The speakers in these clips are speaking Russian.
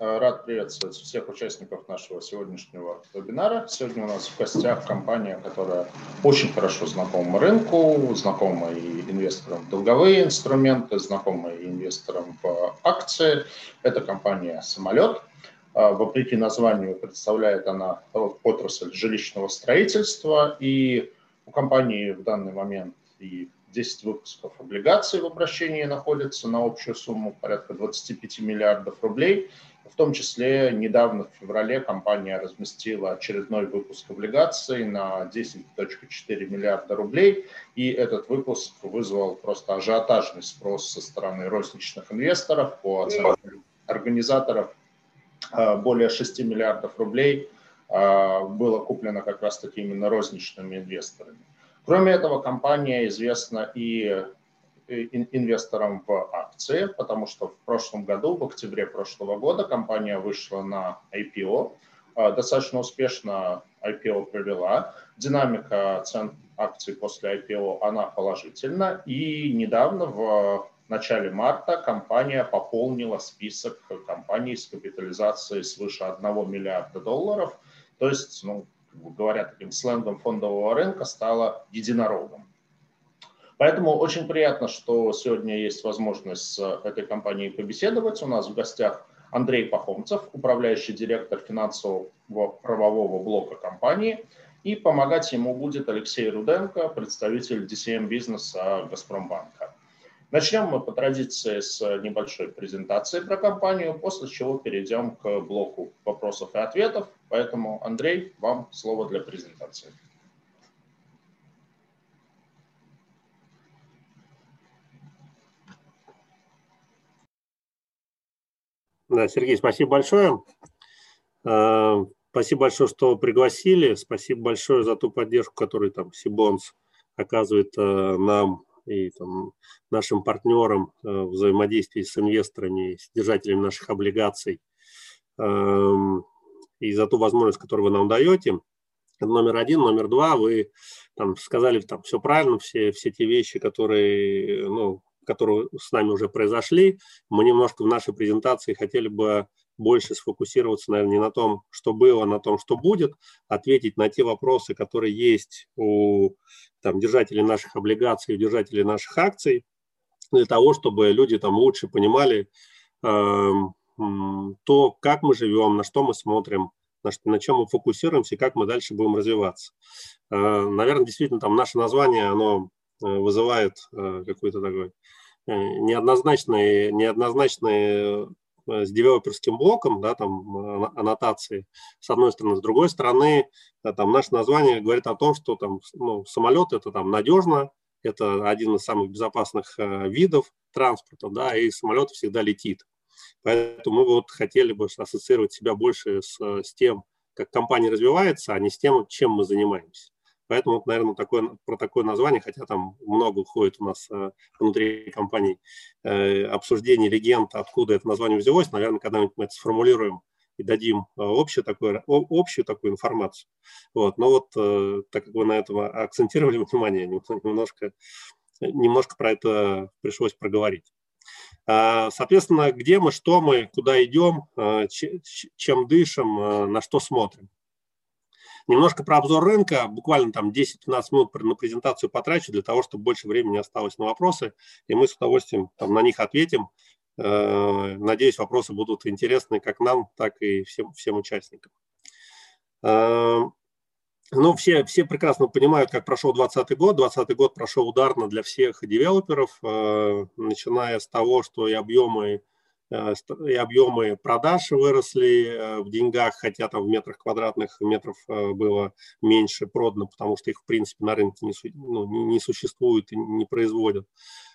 Э, рад приветствовать всех участников нашего сегодняшнего вебинара. Сегодня у нас в гостях компания, которая очень хорошо знакома рынку, знакома и инвесторам в долговые инструменты, знакома и инвесторам в акции. Это компания «Самолет». Э, вопреки названию представляет она отрасль жилищного строительства, и у компании в данный момент и 10 выпусков облигаций в обращении находится на общую сумму порядка 25 миллиардов рублей. В том числе недавно в феврале компания разместила очередной выпуск облигаций на 10.4 миллиарда рублей. И этот выпуск вызвал просто ажиотажный спрос со стороны розничных инвесторов по оценке организаторов. А, более 6 миллиардов рублей а, было куплено как раз-таки именно розничными инвесторами. Кроме этого, компания известна и инвесторам в акции, потому что в прошлом году, в октябре прошлого года, компания вышла на IPO, а, достаточно успешно IPO провела. Динамика цен акций после IPO, она положительна. И недавно, в начале марта, компания пополнила список компаний с капитализацией свыше 1 миллиарда долларов. То есть, ну, говоря таким сленгом фондового рынка, стала единорогом. Поэтому очень приятно, что сегодня есть возможность с этой компанией побеседовать. У нас в гостях Андрей Пахомцев, управляющий директор финансового правового блока компании. И помогать ему будет Алексей Руденко, представитель DCM бизнеса Газпромбанка. Начнем мы по традиции с небольшой презентации про компанию, после чего перейдем к блоку вопросов и ответов. Поэтому, Андрей, вам слово для презентации. Да, Сергей, спасибо большое. А, спасибо большое, что пригласили. Спасибо большое за ту поддержку, которую там Сибонс оказывает а, нам и там, нашим партнерам э, в взаимодействии с инвесторами, с держателями наших облигаций и за ту возможность, которую вы нам даете. Номер один. Номер два, вы там сказали там все правильно, все, все те вещи, которые, ну, которые с нами уже произошли. Мы немножко в нашей презентации хотели бы больше сфокусироваться, наверное, не на том, что было, а на том, что будет, ответить на те вопросы, которые есть у там, держателей наших облигаций, у держателей наших акций, для того, чтобы люди там лучше понимали э, то, как мы живем, на что мы смотрим, на, что, на чем мы фокусируемся и как мы дальше будем развиваться. Э, наверное, действительно, там наше название, оно э, вызывает э, какой-то такой э, неоднозначный, неоднозначный Э, с девелоперским блоком, да, там аннотации, с одной стороны. С другой стороны, э, там наше название говорит о том, что там, ну, самолет это там надежно, это один из самых безопасных видов транспорта, да, и самолет всегда летит. Поэтому мы вот хотели бы ассоциировать себя больше с, с тем, как компания развивается, а не с тем, чем мы занимаемся. Поэтому, вот, наверное, такое, про такое название, хотя там много уходит у нас э, внутри компаний э, обсуждений легенд, откуда это название взялось, наверное, когда-нибудь мы это сформулируем и дадим э, общую такую, общую такую информацию. Вот. Но вот э, так как вы на этом акцентировали внимание, немножко, немножко про это пришлось проговорить. А, соответственно, где мы, что мы, куда идем, э, чем дышим, на что смотрим. Немножко про обзор рынка, буквально там 10-15 минут на презентацию потрачу для того, чтобы больше времени осталось на вопросы, и мы с удовольствием там, на них ответим. Э, надеюсь, вопросы будут интересны как нам, так и всем, всем участникам. Э, ну, все, все прекрасно понимают, как прошел 2020 год. 2020 год прошел ударно для всех девелоперов, э, начиная с того, что и объемы и объемы продаж выросли э, в деньгах, хотя там в метрах квадратных метров э, было меньше продано, потому что их в принципе на рынке не, ну, не существует и не производят.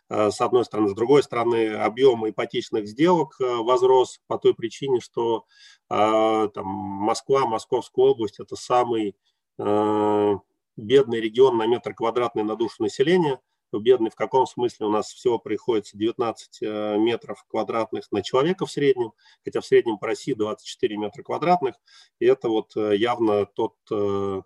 С одной стороны. С другой стороны, объем ипотечных сделок возрос по той причине, что там, Москва, Московская область – это самый бедный регион на метр квадратный на душу населения – бедный в каком смысле у нас всего приходится 19 э, метров квадратных на человека в среднем, хотя в среднем по России 24 метра квадратных, и это вот э, явно тот, э,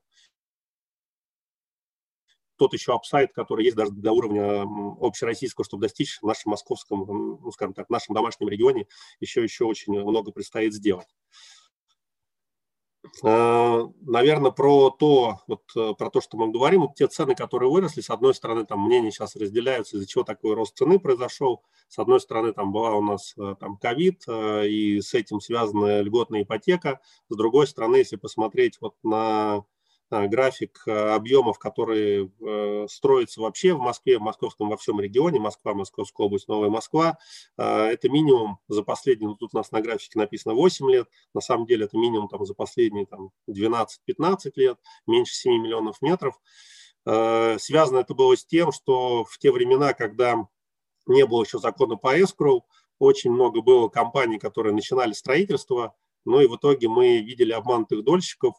тот еще апсайт, который есть даже для уровня общероссийского, чтобы достичь в нашем московском, ну, скажем так, в нашем домашнем регионе, еще, еще очень много предстоит сделать. Э, Наверное, про то, вот, э, про то, что мы говорим, вот те цены, которые выросли, с одной стороны, там мнения сейчас разделяются, из-за чего такой рост цены произошел. С одной стороны, там была у нас э, там ковид, и с этим связана льготная ипотека. С другой стороны, если посмотреть вот на Э, график э, объемов, которые э, строятся вообще в Москве, в московском во всем регионе, Москва, Московская область, Новая Москва, это минимум за последние, ну, тут у нас на графике написано 8 лет, на самом деле это минимум там, за последние там, 12-15 лет, меньше 7 миллионов метров. Связано это было с тем, что в те времена, когда не было еще закона по escrow, очень много было компаний, которые начинали строительство, ну и в итоге мы видели обманутых дольщиков,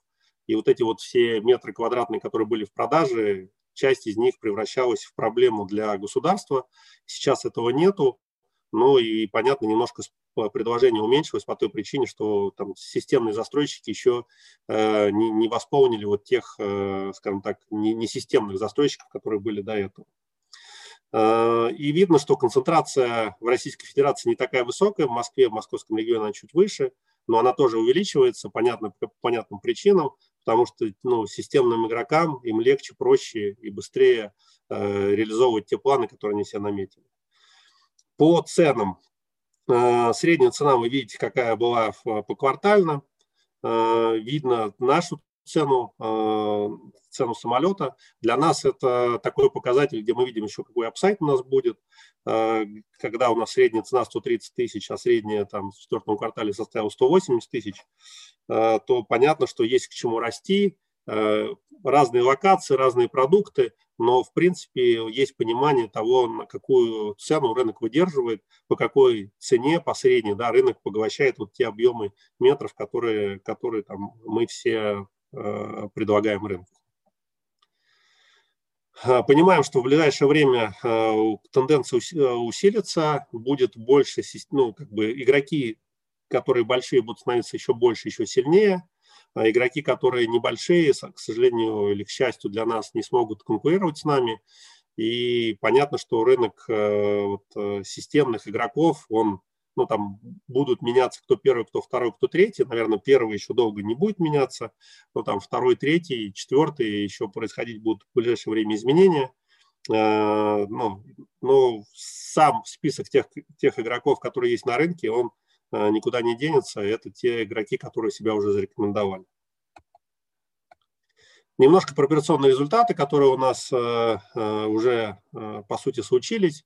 и вот эти вот все метры квадратные, которые были в продаже, часть из них превращалась в проблему для государства. Сейчас этого нету. Ну и, понятно, немножко предложение уменьшилось по той причине, что там системные застройщики еще э, не, не восполнили вот тех, э, скажем так, не, не системных застройщиков, которые были до этого. Э, и видно, что концентрация в Российской Федерации не такая высокая, в Москве, в московском регионе она чуть выше, но она тоже увеличивается, понятно, по понятным причинам потому что ну, системным игрокам им легче, проще и быстрее э, реализовывать те планы, которые они себе наметили. По ценам. Э, средняя цена, вы видите, какая была в, поквартально. Э, видно нашу цену, э, цену самолета. Для нас это такой показатель, где мы видим еще, какой апсайт у нас будет. Э, когда у нас средняя цена 130 тысяч, а средняя там, в четвертом квартале составила 180 тысяч, Э, то понятно, что есть к чему расти, разные локации, разные продукты, но в принципе есть понимание того, на какую цену рынок выдерживает, по какой цене по средней да, рынок поглощает вот те объемы метров, которые, которые там, мы все предлагаем рынку. Понимаем, что в ближайшее время тенденция усилится, будет больше, ну, как бы игроки которые большие будут становиться еще больше, еще сильнее. А игроки, которые небольшие, к сожалению или к счастью для нас, не смогут конкурировать с нами. И понятно, что рынок э, вот, э, системных игроков, он, ну, там будут меняться кто первый, кто второй, кто третий. Наверное, первый еще долго не будет меняться, но там второй, третий, четвертый еще происходить будут в ближайшее время изменения. Э, ну, но сам список тех, тех игроков, которые есть на рынке, он Э, никуда не денется. Это те игроки, которые себя уже зарекомендовали. Немножко про операционные результаты, которые у нас э, уже, по сути, случились.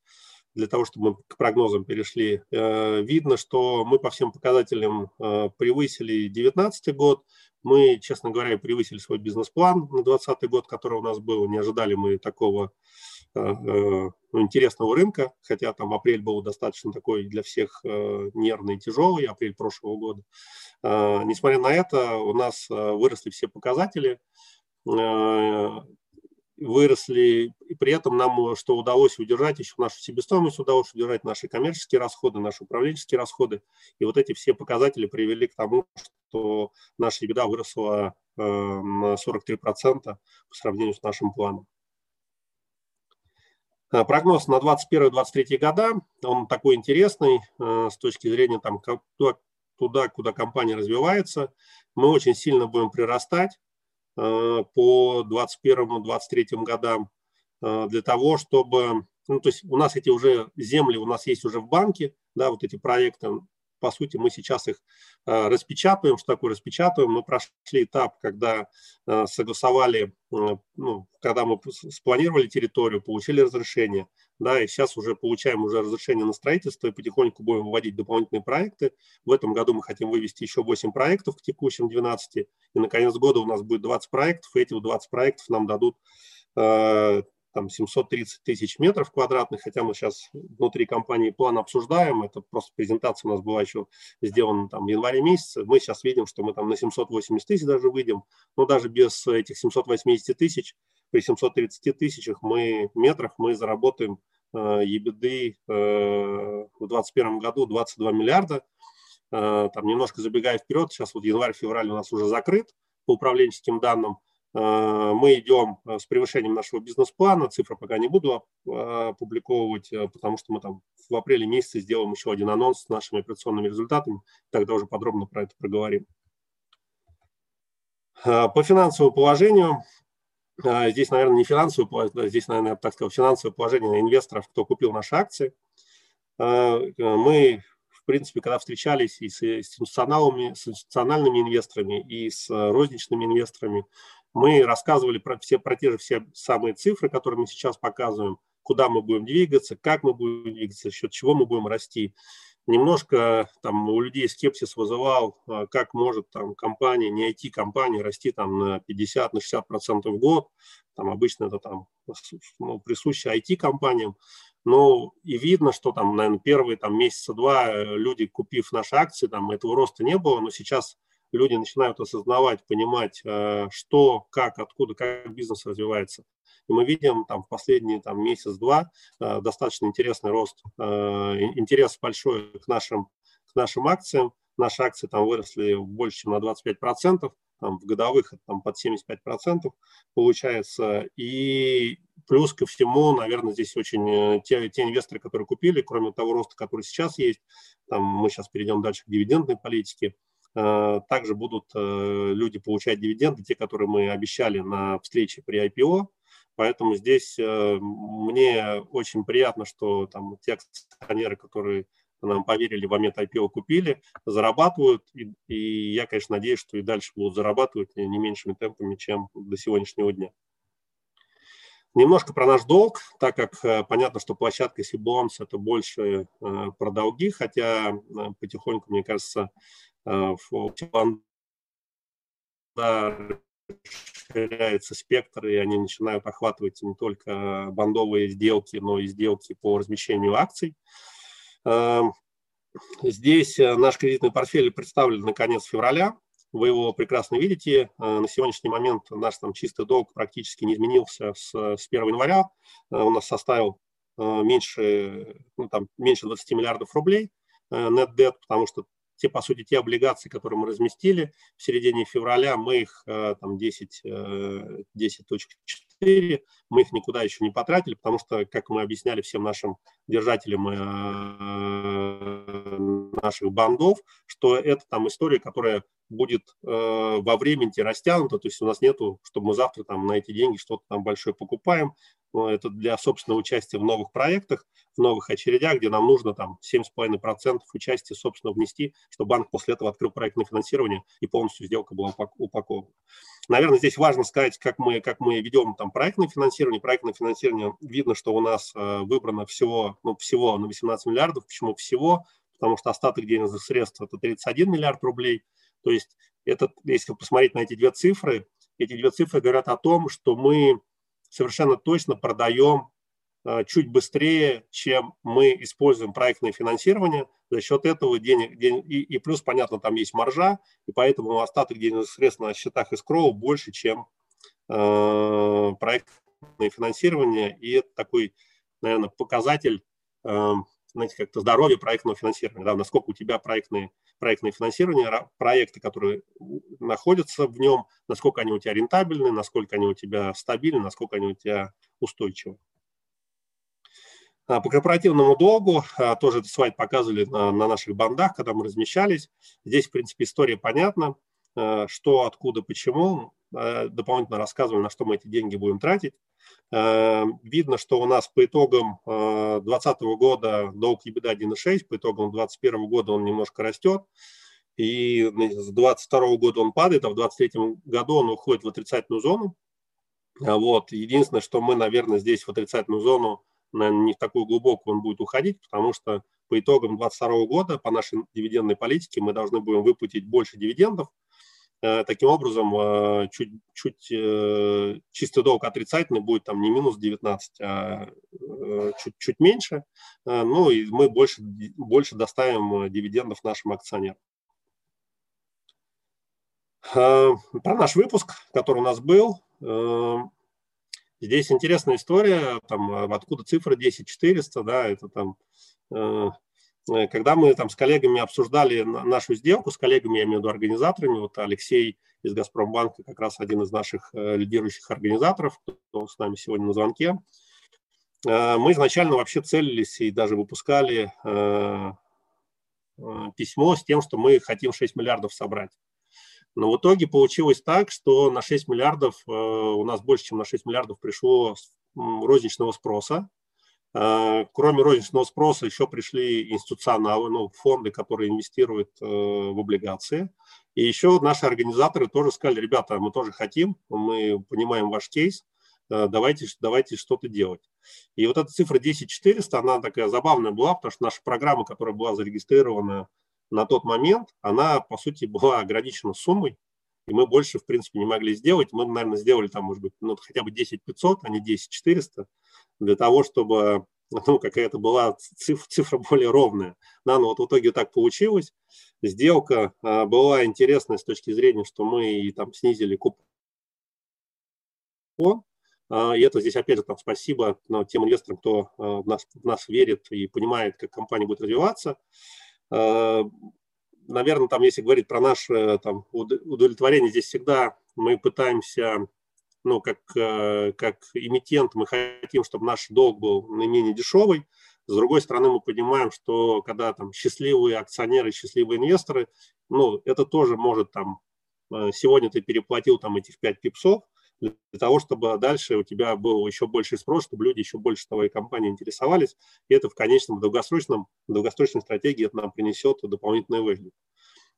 Для того, чтобы мы к прогнозам перешли, видно, что мы по всем показателям превысили 2019 год. Мы, честно говоря, превысили свой бизнес-план на 2020 год, который у нас был. Не ожидали мы такого Э, э, ну, интересного рынка, хотя там апрель был достаточно такой для всех э, нервный и тяжелый, апрель прошлого года. Несмотря на это, у нас выросли все показатели, выросли, и при этом нам что удалось удержать, еще нашу себестоимость удалось удержать, наши коммерческие расходы, наши управленческие расходы. И вот эти все показатели привели к тому, что наша беда выросла на 43% по сравнению с нашим планом. Э, прогноз на 2021-2023 года, он такой интересный э, с точки зрения там, туда, куда компания развивается. Мы очень сильно будем прирастать э, по 2021-2023 годам для того, чтобы, ну, то есть у нас эти уже земли, у нас есть уже в банке, да, вот эти проекты, по сути, мы сейчас их э, распечатываем. Что такое распечатываем? Мы прошли этап, когда э, согласовали, э, ну, когда мы спланировали территорию, получили разрешение, да, и сейчас уже получаем уже разрешение на строительство и потихоньку будем выводить дополнительные проекты. В этом году мы хотим вывести еще 8 проектов к текущим 12, и на конец года у нас будет 20 проектов, и эти 20 проектов нам дадут там 730 тысяч метров квадратных, хотя мы сейчас внутри компании план обсуждаем, это просто презентация у нас была еще сделана там в январе месяце, мы сейчас видим, что мы там на 780 тысяч даже выйдем, но даже без этих 780 тысяч, при 730 тысячах мы метрах мы заработаем э, EBITDA э, в 2021 году 22 миллиарда, э, там немножко забегая вперед, сейчас вот январь-февраль у нас уже закрыт по управленческим данным, мы идем с превышением нашего бизнес-плана. Цифры пока не буду опубликовывать, потому что мы там в апреле месяце сделаем еще один анонс с нашими операционными результатами. Тогда уже подробно про это проговорим. По финансовому положению здесь, наверное, не финансовое положение, здесь, наверное, так сказать, финансовое положение инвесторов, кто купил наши акции. Мы, в принципе, когда встречались и с институциональными, с институциональными инвесторами, и с розничными инвесторами, мы рассказывали про, все, про те же все самые цифры, которые мы сейчас показываем, куда мы будем двигаться, как мы будем двигаться, за счет чего мы будем расти немножко там у людей скепсис вызывал, а, как может там компания, не IT-компания, расти там на 50, на 60 процентов в год. Там обычно это там ну, присуще IT-компаниям. Ну и видно, что там, наверное, первые там месяца два э, люди, купив наши акции, там этого роста не было, но сейчас люди начинают осознавать, понимать, э, что, как, откуда, как бизнес развивается. И мы видим там в последние там, месяц-два э, достаточно интересный рост, э, интерес большой к нашим, к нашим акциям. Наши акции там выросли больше, чем на 25%, там, в годовых там, под 75% получается. И плюс ко всему, наверное, здесь очень те, те инвесторы, которые купили, кроме того роста, который сейчас есть, там, мы сейчас перейдем дальше к дивидендной политике, также будут э, люди получать дивиденды, те, которые мы обещали на встрече при IPO. Поэтому здесь э, мне очень приятно, что там те акционеры, которые нам поверили в момент IPO, купили, зарабатывают. И, и я, конечно, надеюсь, что и дальше будут зарабатывать не меньшими темпами, чем до сегодняшнего дня. Немножко про наш долг, так как понятно, что площадка Сибонс это больше про долги, хотя потихоньку, мне кажется, Э, расширяется спектр, и они начинают охватывать не только бандовые сделки, но и сделки по размещению акций. Эм, здесь э, наш кредитный портфель представлен на конец февраля. Вы его прекрасно видите. Э, на сегодняшний момент наш там чистый долг практически не изменился с, с 1 января. У нас составил меньше, ну, там, меньше 20 миллиардов рублей net debt, потому что те, по сути, те облигации, которые мы разместили в середине февраля, мы их э, там 10, 10.4, э, мы их никуда еще не потратили, потому что, как мы объясняли всем нашим держателям э, наших бандов, что это там история, которая будет во времени растянута, то есть у нас нету, чтобы мы завтра там на эти деньги что-то там большое покупаем, это для собственного участия в новых проектах, в новых очередях, где нам нужно там 7,5% участия, собственно, внести, чтобы банк после этого открыл проектное финансирование и полностью сделка была упакована. Наверное, здесь важно сказать, как мы, как мы ведем там проектное финансирование. Проектное финансирование видно, что у нас э, выбрано всего, ну, всего на 18 миллиардов. Почему всего? Потому что остаток денежных средств это 31 миллиард рублей. То есть это, если посмотреть на эти две цифры, эти две цифры говорят о том, что мы совершенно точно продаем э, чуть быстрее, чем мы используем проектное финансирование. За счет этого денег, денег и, и плюс, понятно, там есть маржа, и поэтому остаток денежных средств на счетах escrow больше, чем э, проектное финансирование. И это такой, наверное, показатель э, знаете, как-то здоровье проектного финансирования, да, насколько у тебя проектные, проектное финансирование, проекты, которые находятся в нем, насколько они у тебя рентабельны, насколько они у тебя стабильны, насколько они у тебя устойчивы. А, по корпоративному долгу а, тоже этот слайд показывали на, на наших бандах, когда мы размещались. Здесь, в принципе, история понятна, что, откуда, почему. Дополнительно рассказывали, на что мы эти деньги будем тратить. Эм, видно, что у нас по итогам 2020 э, года долг EBITDA 1,6, по итогам 2021 года он немножко растет, и с 2022 года он падает, а в 2023 году он уходит в отрицательную зону. А вот. Единственное, что мы, наверное, здесь в отрицательную зону, наверное, не в такую глубокую он будет уходить, потому что по итогам 2022 года по нашей дивидендной политике мы должны будем выплатить больше дивидендов, Э, таким образом, э, чуть, чуть э, чистый долг отрицательный будет там не минус 19, а чуть, чуть меньше. Ну и мы больше, больше доставим дивидендов нашим акционерам. Про наш выпуск, который у нас был. Здесь интересная история, там, откуда цифра 10400, да, это там когда мы там с коллегами обсуждали нашу сделку, с коллегами, я имею в виду организаторами, вот Алексей из «Газпромбанка» как раз один из наших лидирующих организаторов, кто с нами сегодня на звонке, мы изначально вообще целились и даже выпускали письмо с тем, что мы хотим 6 миллиардов собрать. Но в итоге получилось так, что на 6 миллиардов, э, у нас больше, чем на 6 миллиардов пришло розничного спроса. Э, кроме розничного спроса еще пришли институционалы, ну, фонды, которые инвестируют э, в облигации. И еще наши организаторы тоже сказали, ребята, мы тоже хотим, мы понимаем ваш кейс, давайте, давайте что-то делать. И вот эта цифра 10400, она такая забавная была, потому что наша программа, которая была зарегистрирована на тот момент она, по сути, была ограничена суммой, и мы больше, в принципе, не могли сделать. Мы, наверное, сделали там, может быть, ну, хотя бы 10 500, а не 10 400, для того, чтобы ну, какая-то была цифра, цифра более ровная. Да, но вот в итоге так получилось. Сделка а, была интересная с точки зрения, что мы и там снизили купон. А, и это здесь, опять же, там, спасибо ну, тем инвесторам, кто а, в, нас, в нас верит и понимает, как компания будет развиваться. Э, Наверное, там, если говорить про наше там, удовлетворение, здесь всегда мы пытаемся, ну, как, э, как эмитент, мы хотим, чтобы наш долг был наименее дешевый. С другой стороны, мы понимаем, что когда там счастливые акционеры, счастливые инвесторы, ну, это тоже может там, э, сегодня ты переплатил там этих 5 пипсов, для того, чтобы дальше у тебя был еще больше спрос, чтобы люди еще больше твоей компании интересовались. И это в конечном, долгосрочном, долгосрочной стратегии это нам принесет дополнительный выгоду.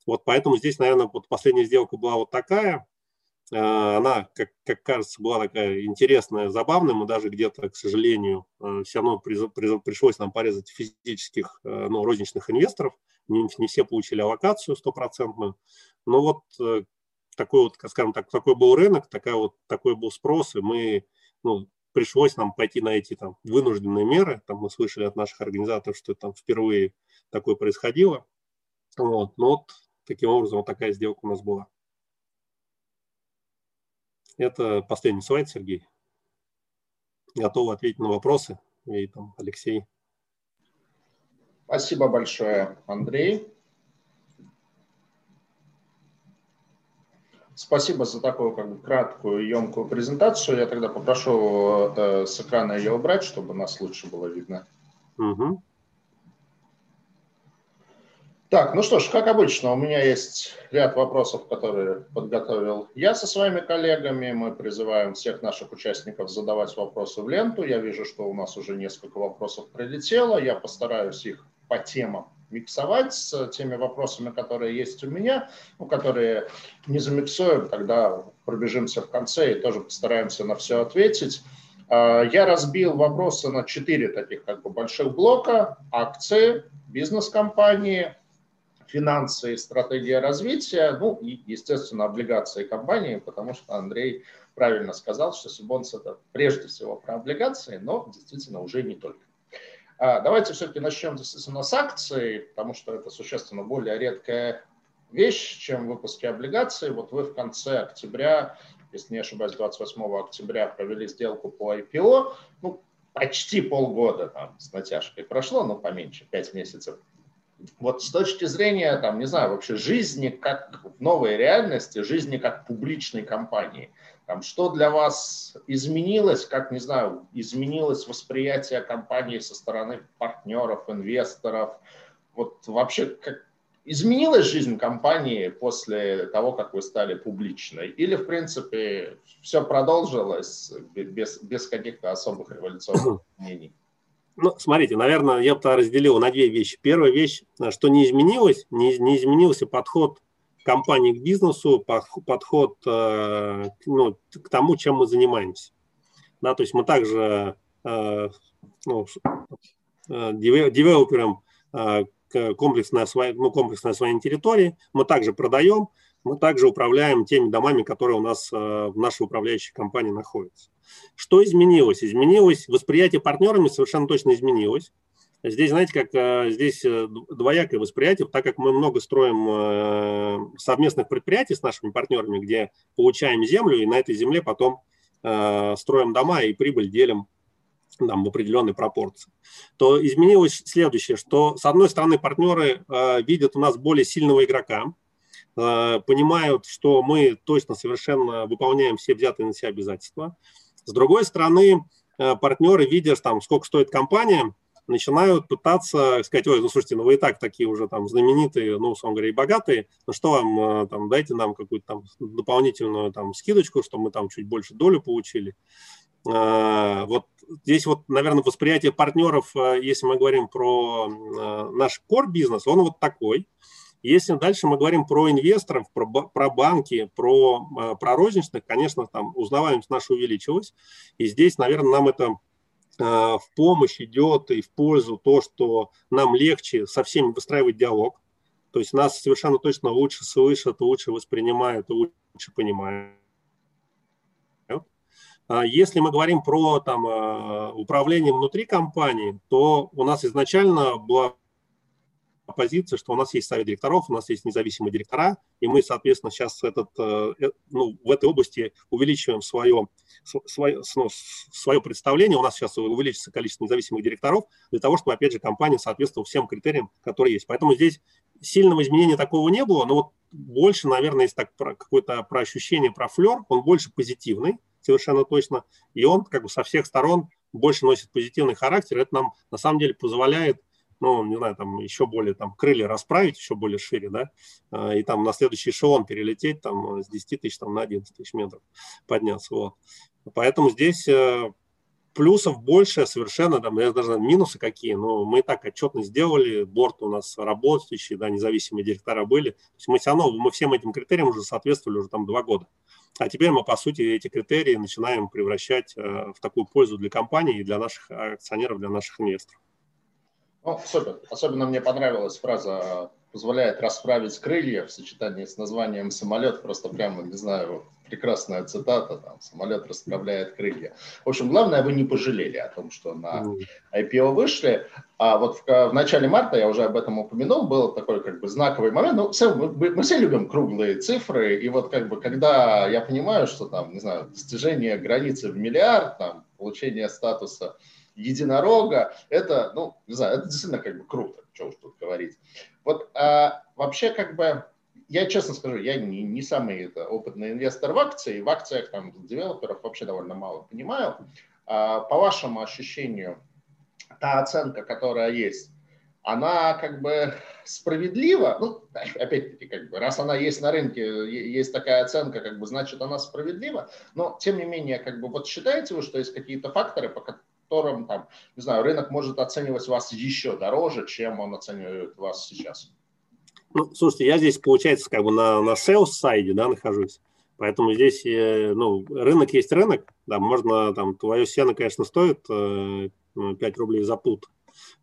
Вот поэтому здесь, наверное, вот последняя сделка была вот такая. А, она, как, как кажется, была такая интересная, забавная. Мы даже где-то, к сожалению, э, все равно пришлось нам порезать физических, э, ну, розничных инвесторов. Не, не все получили аллокацию стопроцентную. Но вот э, такой вот, скажем так, такой был рынок, такая вот, такой был спрос, и мы, ну, пришлось нам пойти на эти там вынужденные меры. Там мы слышали от наших организаторов, что там впервые такое происходило. Вот. Но вот таким образом вот такая сделка у нас была. Это последний слайд, Сергей. Готовы ответить на вопросы. И там Алексей. Спасибо большое, Андрей. Спасибо за такую как бы, краткую, емкую презентацию. Я тогда попрошу э, с экрана ее убрать, чтобы нас лучше было видно. Угу. Так, ну что ж, как обычно, у меня есть ряд вопросов, которые подготовил я со своими коллегами. Мы призываем всех наших участников задавать вопросы в ленту. Я вижу, что у нас уже несколько вопросов прилетело. Я постараюсь их по темам миксовать с теми вопросами, которые есть у меня, ну, которые не замиксуем, тогда пробежимся в конце и тоже постараемся на все ответить. А, я разбил вопросы на четыре таких как бы больших блока. Акции, бизнес-компании, финансы и стратегия развития, ну и, естественно, облигации компании, потому что Андрей правильно сказал, что Сибонс это прежде всего про облигации, но действительно уже не только. А, давайте все-таки начнем, естественно, с акций, потому что это существенно более редкая вещь, чем выпуски облигаций. Вот вы в конце октября, если не ошибаюсь, 28 октября провели сделку по IPO. Ну, почти полгода там с натяжкой прошло, но поменьше, 5 месяцев. Вот с точки зрения, там, не знаю, вообще жизни как в новой реальности, жизни как публичной компании – там, что для вас изменилось, как, не знаю, изменилось восприятие компании со стороны партнеров, инвесторов? Вот вообще, как, изменилась жизнь компании после того, как вы стали публичной? Или, в принципе, все продолжилось без, без каких-то особых революционных изменений? Ну, смотрите, наверное, я бы разделил на две вещи. Первая вещь, что не изменилось, не, не изменился подход компании к бизнесу, подход э, ну, к тому, чем мы занимаемся. Да, то есть мы также э, ну, э, девелопером комплексное, ну, комплексное освоение территории, мы также продаем, мы также управляем теми домами, которые у нас в нашей управляющей компании находятся. Что изменилось? Изменилось восприятие партнерами, совершенно точно изменилось. Здесь, знаете, как э, здесь э, двоякое восприятие, так как мы много строим э, совместных предприятий с нашими партнерами, где получаем землю и на этой земле потом строим дома и прибыль делим там, в определенной пропорции, то изменилось следующее, что с одной стороны партнеры э, видят у нас более сильного игрока, э, понимают, что мы точно совершенно выполняем все взятые на себя обязательства. С другой стороны, э, партнеры, видя, там, сколько стоит компания, начинают пытаться сказать, ой, ну слушайте, ну вы и так такие уже там знаменитые, ну, условно говоря, и богатые, ну что вам, э, там, дайте нам какую-то там дополнительную там скидочку, чтобы мы там чуть больше долю получили. Э, вот здесь вот, наверное, восприятие партнеров, э, если мы говорим про наш core бизнес, он вот такой. Если дальше мы говорим про инвесторов, про, про банки, про, про розничных, конечно, там узнаваемость наша увеличилась. И здесь, наверное, нам это в помощь идет и в пользу то, что нам легче со всеми выстраивать диалог. То есть нас совершенно точно лучше слышат, лучше воспринимают, лучше понимают. А если мы говорим про там, а, управление внутри компании, то у нас изначально была позиция, что у нас есть совет директоров, у нас есть независимые директора, и мы, соответственно, сейчас этот, э, э, ну, в этой области увеличиваем свое, свое, ну, свое представление. У нас сейчас увеличится количество независимых директоров для того, чтобы, опять же, компания соответствовала всем критериям, которые есть. Поэтому здесь сильного изменения такого не было, но вот больше, наверное, есть так какое-то про ощущение, про флер, он больше позитивный, совершенно точно, и он как бы со всех сторон больше носит позитивный характер. Это нам на самом деле позволяет ну, не знаю, там еще более там крылья расправить, еще более шире, да, а, и там на следующий эшелон перелететь там с 10 тысяч там на 11 тысяч метров подняться, вот. Поэтому здесь э, плюсов больше совершенно, там, я даже минусы какие, но мы так отчетно сделали, борт у нас работающий, да, независимые директора были, то есть мы все равно, мы всем этим критериям уже соответствовали уже там два года. А теперь мы, по сути, эти критерии начинаем превращать э, в такую пользу для компании и для наших акционеров, для наших инвесторов. Ну, супер. Особенно мне понравилась фраза «позволяет расправить крылья» в сочетании с названием «самолет». Просто прямо, не знаю, прекрасная цитата, там, «самолет расправляет крылья». В общем, главное, вы не пожалели о том, что на IPO вышли. А вот в, в начале марта, я уже об этом упомянул, был такой как бы знаковый момент. Ну, все, мы, мы все любим круглые цифры, и вот как бы когда я понимаю, что там, не знаю, достижение границы в миллиард, там, получение статуса единорога, это, ну, не знаю, это действительно как бы круто, что уж тут говорить. Вот а, вообще как бы, я честно скажу, я не, не самый это, опытный инвестор в акции, в акциях там девелоперов вообще довольно мало понимаю. А, по вашему ощущению, та оценка, которая есть, она как бы справедлива, ну, опять-таки, как бы, раз она есть на рынке, есть такая оценка, как бы, значит, она справедлива, но, тем не менее, как бы, вот считаете вы, что есть какие-то факторы, по, котором, там, не знаю, рынок может оценивать вас еще дороже, чем он оценивает вас сейчас? Ну, слушайте, я здесь, получается, как бы на, на sales сайде, да, нахожусь. Поэтому здесь, э, ну, рынок есть рынок, да, можно, там, твое сено, конечно, стоит 5 э, ну, рублей за пут,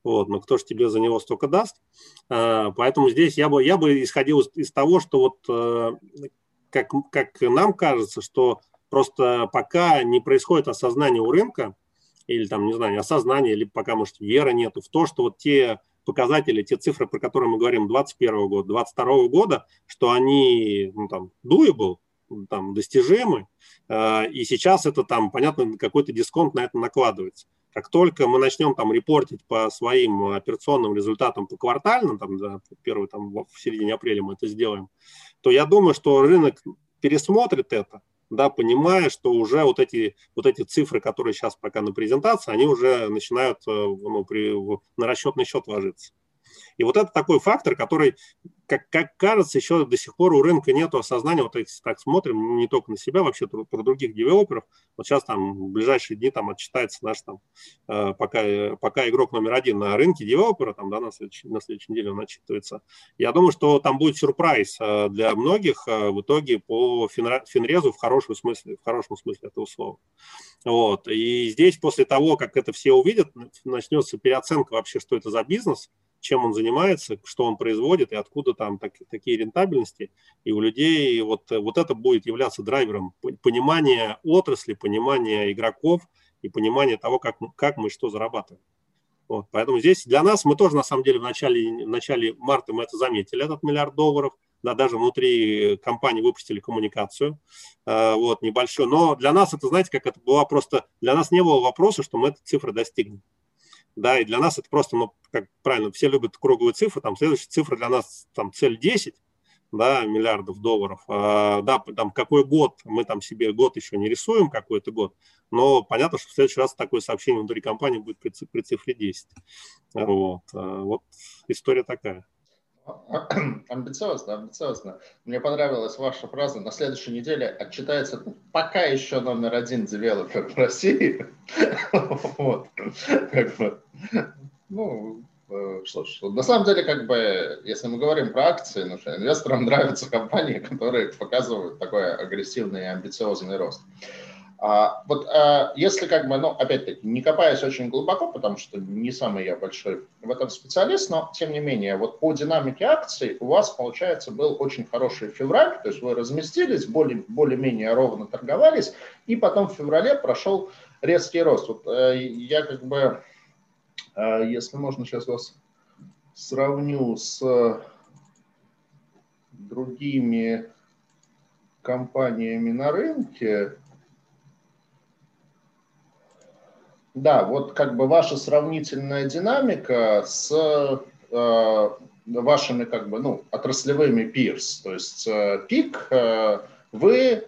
вот, но кто же тебе за него столько даст? Э, поэтому здесь я бы, я бы исходил из, из того, что вот, как, как нам кажется, что просто пока не происходит осознание у рынка, или там, не знаю, осознание, или пока, может, веры нету в то, что вот те показатели, те цифры, про которые мы говорим 2021 года, 2022 года, что они, ну, там, doable, там, достижимы, э, и сейчас это там, понятно, какой-то дисконт на это накладывается. Как только мы начнем там репортить по своим операционным результатам по квартальным, там, да, первый, там, в середине апреля мы это сделаем, то я думаю, что рынок пересмотрит это, да, понимая, что уже вот эти, вот эти цифры, которые сейчас пока на презентации, они уже начинают э, ну, при, на расчетный счет ложиться. И вот это такой фактор, который, как, как кажется, еще до сих пор у рынка нет осознания, вот если так смотрим, не только на себя, вообще про других девелоперов, вот сейчас там в ближайшие дни там отчитается наш там, э, пока, пока игрок номер один на рынке девелопера, там, да, на следующей, на следующей неделе он отчитывается. Я думаю, что там будет сюрприз э, для многих э, в итоге по финрезу в хорошем смысле, в хорошем смысле этого слова. Вот. И здесь после того, как это все увидят, начнется переоценка вообще, что это за бизнес, чем он занимается, что он производит и откуда там так, такие рентабельности. И у людей вот, вот это будет являться драйвером понимания отрасли, понимания игроков и понимания того, как, как мы что зарабатываем. Вот, поэтому здесь для нас, мы тоже на самом деле в начале, в начале марта мы это заметили, этот миллиард долларов, да, даже внутри компании выпустили коммуникацию, э, вот, небольшую. Но для нас это, знаете, как это было просто, для нас не было вопроса, что мы этой цифры достигнем. Да, и для нас это просто, ну, как правильно, все любят круглые цифры, там следующая цифра для нас, там, цель 10, да, миллиардов долларов. А, да, там какой год, мы там себе год еще не рисуем, какой-то год, но понятно, что в следующий раз такое сообщение внутри компании будет при, при цифре 10. Вот. А, вот история такая. Амбициозно, амбициозно. Мне понравилась ваша фраза. На следующей неделе отчитается пока еще номер один девелопер в России. Вот. Как бы. Ну, э, что ж, на самом деле, как бы, если мы говорим про акции, ну, инвесторам нравятся компании, которые показывают такой агрессивный и амбициозный рост. А, вот а, если как бы, ну, опять-таки, не копаясь очень глубоко, потому что не самый я большой в этом специалист, но тем не менее, вот по динамике акций у вас, получается, был очень хороший февраль, то есть вы разместились, более, более-менее ровно торговались, и потом в феврале прошел резкий рост. Вот э, я как бы, э, если можно сейчас вас сравню с другими компаниями на рынке, Да, вот как бы ваша сравнительная динамика с э, вашими как бы, ну, отраслевыми пирс, то есть э, пик, э, вы,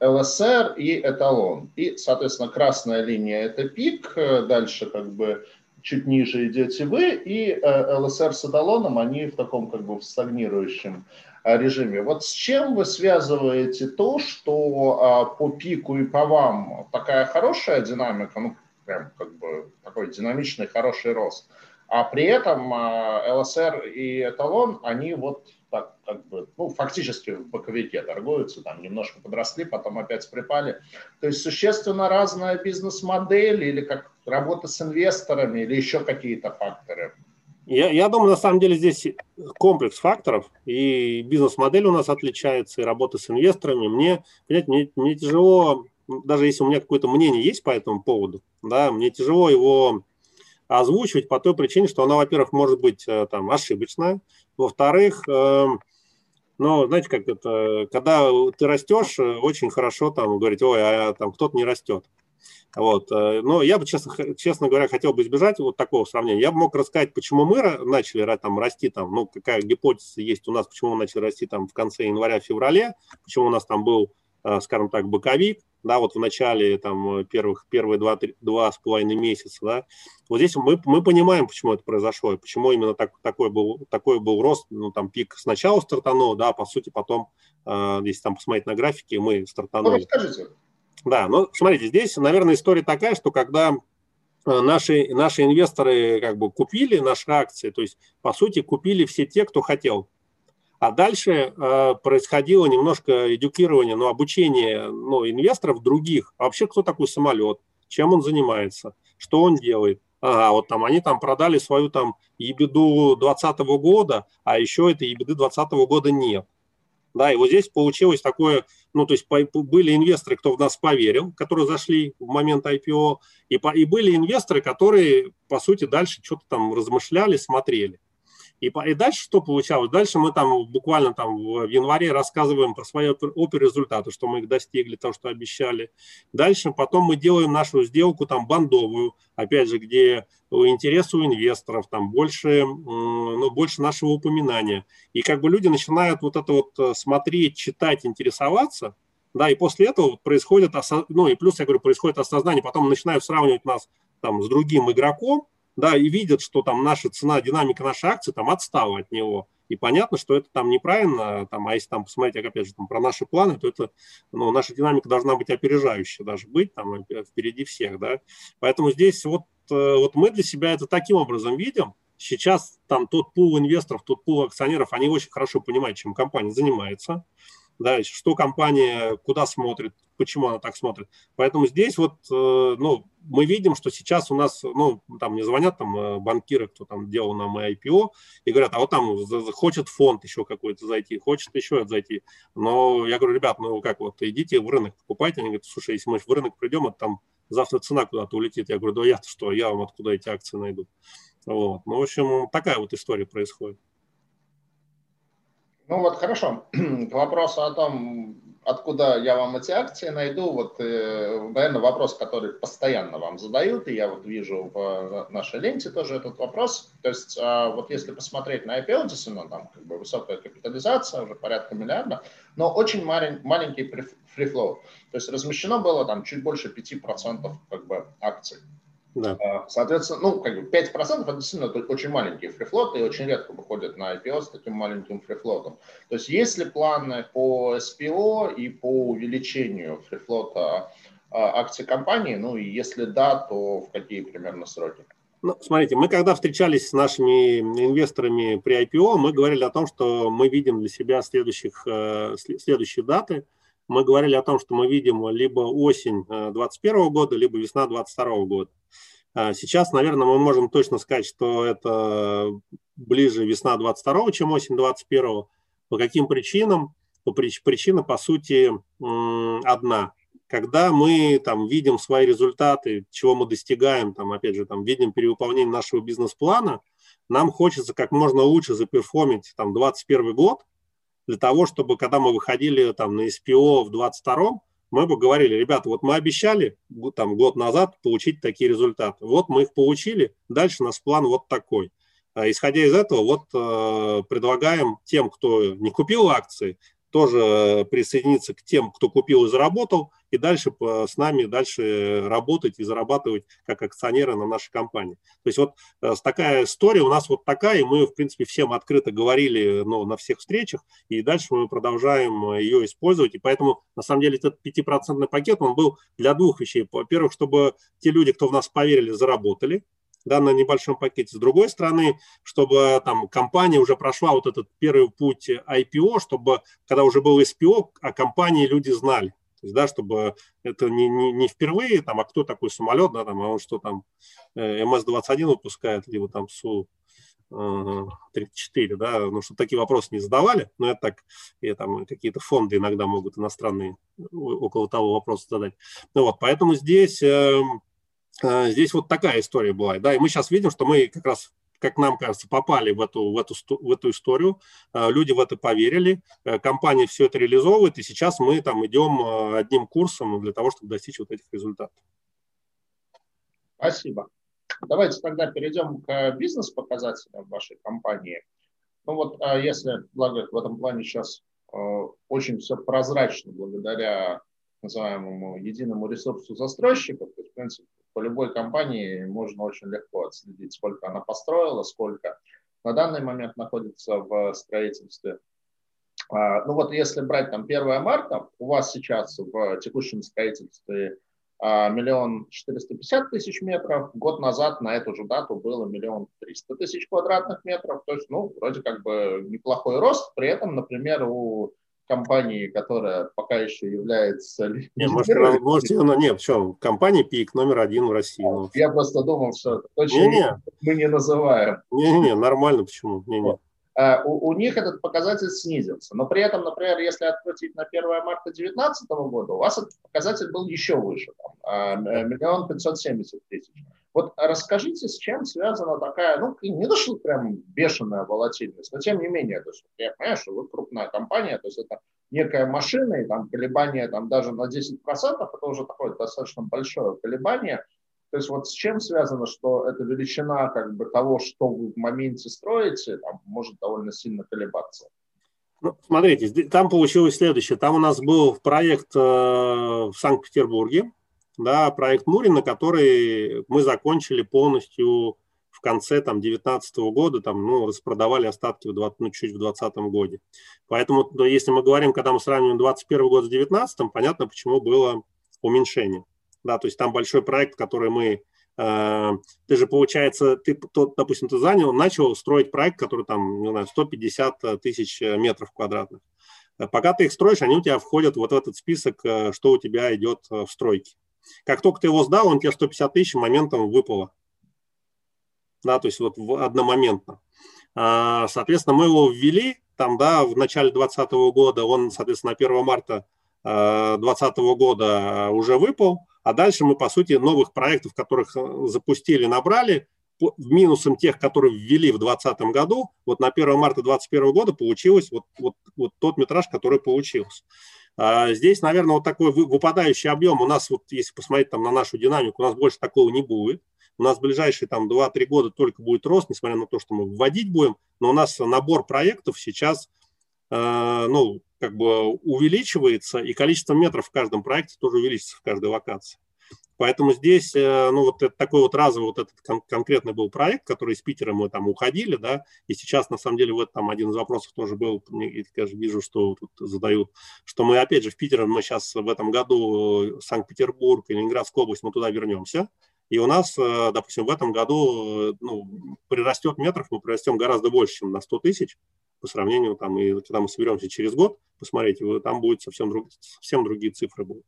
ЛСР и эталон. И, соответственно, красная линия – это пик, э, дальше как бы чуть ниже идете вы, и э, ЛСР с эталоном, они в таком как бы в стагнирующем режиме. Вот с чем вы связываете то, что по пику и по вам такая хорошая динамика, ну, прям как бы такой динамичный, хороший рост. А при этом а, ЛСР и Эталон, они вот так как бы, ну, фактически в боковике торгуются, там немножко подросли, потом опять припали. То есть существенно разная бизнес-модель или как работа с инвесторами или еще какие-то факторы. Я, я думаю, на самом деле здесь комплекс факторов, и бизнес-модель у нас отличается, и работа с инвесторами. Мне, понимаете, мне, мне тяжело даже если у меня какое-то мнение есть по этому поводу, да, мне тяжело его озвучивать по той причине, что она, во-первых, может быть э, там ошибочная, во-вторых, э, ну, знаете, как это, когда ты растешь, э, очень хорошо там говорить, ой, а там кто-то не растет. Вот. Э, но я бы, честно, честно говоря, хотел бы избежать вот такого сравнения. Я бы мог рассказать, почему мы начали там, расти, там, ну, какая гипотеза есть у нас, почему мы начали расти там, в конце января-феврале, почему у нас там был, скажем так, боковик, да, вот в начале там первых, первые два, три, два с половиной месяца, да, вот здесь мы, мы понимаем, почему это произошло, и почему именно так, такой, был, такой был рост, ну, там пик сначала стартанул, да, по сути потом, э, если там посмотреть на графике, мы стартанули. Ну, расскажите. Да, ну, смотрите, здесь, наверное, история такая, что когда наши, наши инвесторы как бы купили наши акции, то есть, по сути, купили все те, кто хотел, а дальше э, происходило немножко эдюкирование, ну, обучение ну, инвесторов других. А вообще, кто такой самолет, чем он занимается, что он делает. Ага, вот там они там продали свою там ебеду 2020 года, а еще этой ебеды 2020 года нет. Да, и вот здесь получилось такое, ну, то есть были инвесторы, кто в нас поверил, которые зашли в момент IPO, и, по, и были инвесторы, которые, по сути, дальше что-то там размышляли, смотрели. И, и дальше что получалось? Дальше мы там буквально там в январе рассказываем про свои опер результаты, что мы их достигли, то, что обещали. Дальше потом мы делаем нашу сделку там бандовую, опять же, где интерес у инвесторов, там больше, ну, больше нашего упоминания. И как бы люди начинают вот это вот э, смотреть, читать, интересоваться, да, и после этого происходит, ну и плюс, я говорю, происходит осознание, потом начинают сравнивать нас там с другим игроком, да, и видят, что там наша цена, динамика нашей акции там отстала от него. И понятно, что это там неправильно, там, а если там посмотреть, опять же, там, про наши планы, то это, ну, наша динамика должна быть опережающая даже быть, там, впереди всех, да. Поэтому здесь вот, э, вот мы для себя это таким образом видим. Сейчас там тот пул инвесторов, тот пул акционеров, они очень хорошо понимают, чем компания занимается да, что компания, куда смотрит, почему она так смотрит. Поэтому здесь вот, э, ну, мы видим, что сейчас у нас, ну, там не звонят там э, банкиры, кто там делал нам IPO, и говорят, а вот там хочет фонд еще какой-то зайти, хочет еще зайти. Но я говорю, ребят, ну как вот, идите в рынок, покупайте. Они говорят, слушай, если мы в рынок придем, это там завтра цена куда-то улетит. Я говорю, да я-то что, я вам откуда эти акции найду. Вот. Ну, в общем, такая вот история происходит. Ну вот хорошо. К вопросу о том, откуда я вам эти акции найду, вот, э, наверное, вопрос, который постоянно вам задают, и я вот вижу в нашей ленте тоже этот вопрос. То есть, а, вот если посмотреть на IPO, действительно, там как бы высокая капитализация, уже порядка миллиарда, но очень малень, маленький фрифлоу. То есть размещено было там чуть больше 5% как бы акций. Да. А, соответственно, ну, как бы 5% это действительно очень маленькие фрифлоты и очень редко выходят на IPO с таким маленьким фрифлотом. То есть есть ли планы по SPO и по увеличению фрифлота а, акций компании? Ну и если да, то в какие примерно сроки? Ну, смотрите, мы когда встречались с нашими инвесторами при IPO, мы говорили о том, что мы видим для себя следующих, э, следующие даты. Мы говорили о том, что мы видим либо осень 2021 э, года, либо весна 2022 года. А сейчас, наверное, мы можем точно сказать, что это ближе весна 22 чем осень 21 По каким причинам? Причина, по сути, одна. Когда мы там видим свои результаты, чего мы достигаем, там, опять же, там, видим перевыполнение нашего бизнес-плана, нам хочется как можно лучше заперформить там 21 год, для того, чтобы когда мы выходили там на SPO в 22 мы бы говорили, ребята, вот мы обещали там год назад получить такие результаты. Вот мы их получили, дальше у нас план вот такой. А исходя из этого, вот э, предлагаем тем, кто не купил акции, тоже присоединиться к тем, кто купил и заработал, и дальше с нами дальше работать и зарабатывать как акционеры на нашей компании. То есть вот э, такая история у нас вот такая, и мы, в принципе, всем открыто говорили ну, на всех встречах, и дальше мы продолжаем ее использовать, и поэтому, на самом деле, этот пятипроцентный пакет, он был для двух вещей. Во-первых, чтобы те люди, кто в нас поверили, заработали, да, на небольшом пакете. С другой стороны, чтобы там компания уже прошла вот этот первый путь IPO, чтобы когда уже был SPO, о компании люди знали. То есть, да, чтобы это не, не, не впервые, там, а кто такой самолет, да, там, а он что там, э, МС-21 выпускает, либо там Су-34, да, ну, чтобы такие вопросы не задавали, но это так, и там какие-то фонды иногда могут иностранные около того вопроса задать. Ну вот, поэтому здесь, э, э, здесь вот такая история была, да, и мы сейчас видим, что мы как раз как нам кажется, попали в эту, в эту, в эту историю, э, люди в это поверили, э, компания все это реализовывает, и сейчас мы там идем э, одним курсом для того, чтобы достичь вот этих результатов. Спасибо. Давайте тогда перейдем к бизнес-показателям вашей компании. Ну вот, если, благо, в этом плане сейчас очень все прозрачно благодаря называемому единому ресурсу застройщиков, то в принципе, по любой компании можно очень легко отследить, сколько она построила, сколько на данный момент находится в строительстве. А, ну вот если брать там 1 марта, у вас сейчас в текущем строительстве а, миллион четыреста пятьдесят тысяч метров, год назад на эту же дату было миллион триста тысяч квадратных метров, то есть, ну, вроде как бы неплохой рост, при этом, например, у компании, которая пока еще является... Не, может, может, ну, нет, в чем? Компания ПИК номер один в России. Ну. Я просто думал, что точно не, не. мы не называем. Не-не, нормально, почему? Не-не. А, у, у них этот показатель снизился. Но при этом, например, если открутить на 1 марта 2019 года, у вас этот показатель был еще выше, а, миллион пятьсот семьдесят тысяч. Вот расскажите, с чем связана такая, ну, не то, что прям бешеная волатильность, но тем не менее, то есть, я понимаю, что вы крупная компания, то есть это некая машина, и там колебания там даже на 10%, это уже такое достаточно большое колебание. То есть вот с чем связано, что эта величина как бы того, что вы в моменте строите, там, может довольно сильно колебаться? Ну, смотрите, там получилось следующее. Там у нас был проект э, в Санкт-Петербурге, да, проект Мурина, который мы закончили полностью в конце там 19 года, там, ну, распродавали остатки в 20, ну, чуть в 2020 году. Поэтому, ну, если мы говорим, когда мы сравниваем 21 год с 19, понятно, почему было уменьшение. Да, то есть там большой проект, который мы э, ты же, получается, ты, то, допустим, ты занял, начал строить проект, который там, не знаю, 150 тысяч метров квадратных. Пока ты их строишь, они у тебя входят вот в этот список, э, что у тебя идет в стройке. Как только ты его сдал, он тебе 150 тысяч моментом выпало. Да, то есть вот одномоментно. А, соответственно, мы его ввели там, да, в начале 2020 года, он, соответственно, 1 марта 2020 а, года уже выпал, а дальше мы, по сути, новых проектов, которых э, запустили, набрали, минусом тех, которые ввели в 2020 году, вот на 1 марта 2021 года получилось вот, вот, вот тот метраж, который получился. А здесь, наверное, вот такой выпадающий объем у нас, вот если посмотреть там на нашу динамику, у нас больше такого не будет. У нас в ближайшие там 2-3 года только будет рост, несмотря на то, что мы вводить будем, но у нас набор проектов сейчас, э, ну, как бы увеличивается, и количество метров в каждом проекте тоже увеличится в каждой локации. Поэтому здесь, э, ну, вот это такой вот разовый вот этот кон- конкретный был проект, который из Питера мы там уходили, да, и сейчас, на самом деле, вот там один из вопросов тоже был, я даже вижу, что тут задают, что мы, опять же, в Питере, мы сейчас в этом году Санкт-Петербург и область, мы туда вернемся, и у нас, э, допустим, в этом году, ну, прирастет метров, мы прирастем гораздо больше, чем на 100 тысяч, по сравнению там, и когда мы соберемся через год, посмотрите, там будет совсем, друг, совсем другие цифры будут.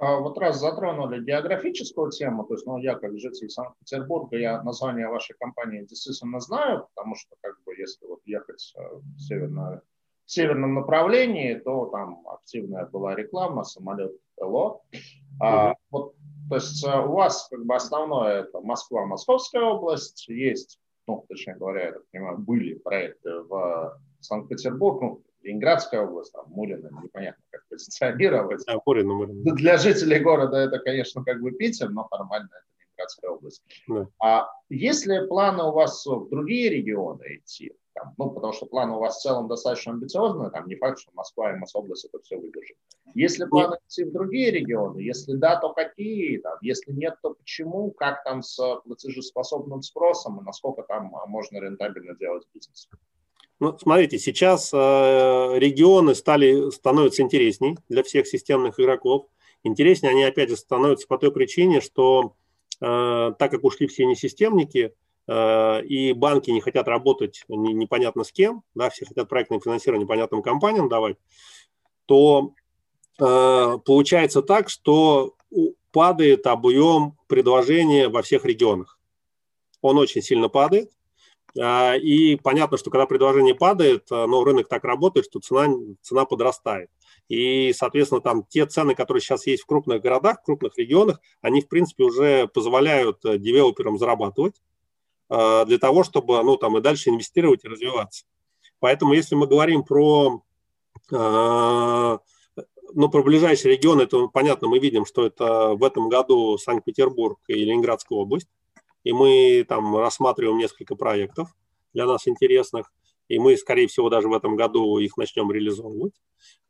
А вот раз затронули географическую тему, то есть, ну, я как житель Санкт-Петербурга, я название вашей компании действительно знаю, потому что, как бы, если вот ехать э, в, северное, в северном направлении, то там активная была реклама, самолет ЛО. А, вот, то есть э, у вас как бы основное это Москва, Московская область, есть, ну, точнее говоря, я так понимаю, были проекты в Санкт-Петербург, ну, Ленинградская область, там, Мурина, непонятно, как позиционировать. А, Мурина, Мурина. Для жителей города это, конечно, как бы Питер, но формально это Ленинградская область. Да. А есть ли планы у вас в другие регионы идти? Там, ну, потому что планы у вас в целом достаточно амбициозные, там не факт, что Москва и Мособласть это все выдержит. Есть ли планы нет. идти в другие регионы? Если да, то какие? Там, если нет, то почему? Как там с платежеспособным спросом и насколько там можно рентабельно делать бизнес? Ну, смотрите, сейчас э, регионы стали, становятся интересней для всех системных игроков. Интереснее они, опять же, становятся по той причине, что э, так как ушли все несистемники, э, и банки не хотят работать не, непонятно с кем, да, все хотят проектное финансирование непонятным компаниям давать, то э, получается так, что падает объем предложения во всех регионах. Он очень сильно падает. А, и понятно, что когда предложение падает, а, но рынок так работает, что цена, цена подрастает. И, соответственно, там те цены, которые сейчас есть в крупных городах, в крупных регионах, они, в принципе, уже позволяют э, девелоперам зарабатывать а, для того, чтобы ну, там, и дальше инвестировать и развиваться. Поэтому, если мы говорим про, ну, про ближайшие регионы, то понятно, мы видим, что это в этом году Санкт-Петербург и Ленинградская область и мы там рассматриваем несколько проектов для нас интересных, и мы, скорее всего, даже в этом году их начнем реализовывать.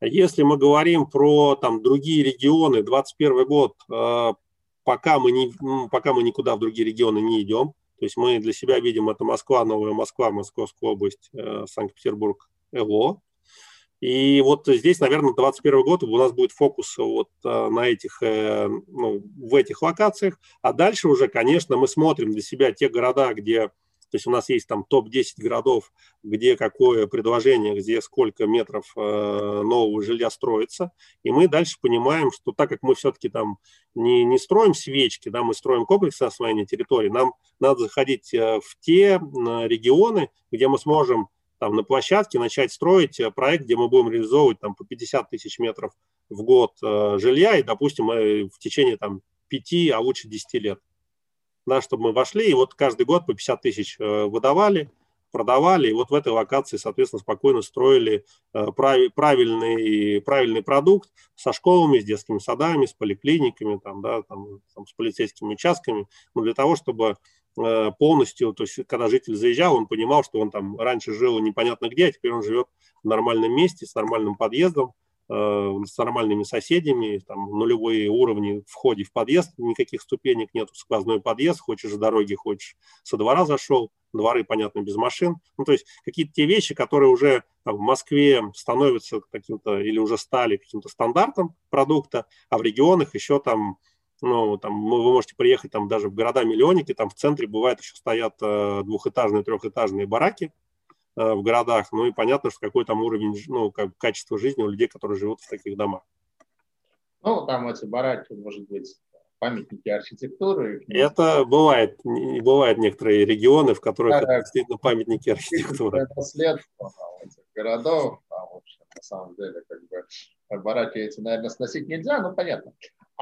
Если мы говорим про там, другие регионы, 2021 год, э, пока мы, не, пока мы никуда в другие регионы не идем, то есть мы для себя видим это Москва, Новая Москва, Московская область, э, Санкт-Петербург, ЭВО. И вот здесь, наверное, 2021 год у нас будет фокус вот э, на этих, э, ну, в этих локациях. А дальше уже, конечно, мы смотрим для себя те города, где, то есть у нас есть там топ-10 городов, где какое предложение, где сколько метров э, нового жилья строится. И мы дальше понимаем, что так как мы все-таки там не, не строим свечки, да, мы строим комплексное освоение территории, нам надо заходить в те регионы, где мы сможем там, на площадке начать строить э, проект, где мы будем реализовывать там, по 50 тысяч метров в год э, жилья, и, допустим, мы в течение там, 5, а лучше 10 лет. Да, чтобы мы вошли, и вот каждый год по 50 тысяч э, выдавали, продавали, и вот в этой локации, соответственно, спокойно строили э, прав, правильный, правильный продукт со школами, с детскими садами, с поликлиниками, там, да, там, там, с полицейскими участками, но для того, чтобы Э, полностью, то есть когда житель заезжал, он понимал, что он там раньше жил непонятно где, а теперь он живет в нормальном месте, с нормальным подъездом, э, с нормальными соседями, там нулевые уровни входе в подъезд, никаких ступенек нету, сквозной подъезд, хочешь дороги, хочешь со двора зашел, дворы, понятно, без машин. Ну, то есть какие-то те вещи, которые уже там, в Москве становятся каким-то или уже стали каким-то стандартом продукта, а в регионах еще там ну, там, вы можете приехать там даже в города-миллионники, там в центре бывает еще стоят э, двухэтажные, трехэтажные бараки э, в городах, ну и понятно, что какой там уровень, ну, как качество жизни у людей, которые живут в таких домах. Ну, там эти бараки, может быть, памятники архитектуры. Это бывает, бывают некоторые регионы, в которых да, это действительно памятники архитектуры. Это следство этих городов, там, в общем, на самом деле, как бы бараки эти, наверное, сносить нельзя, но понятно.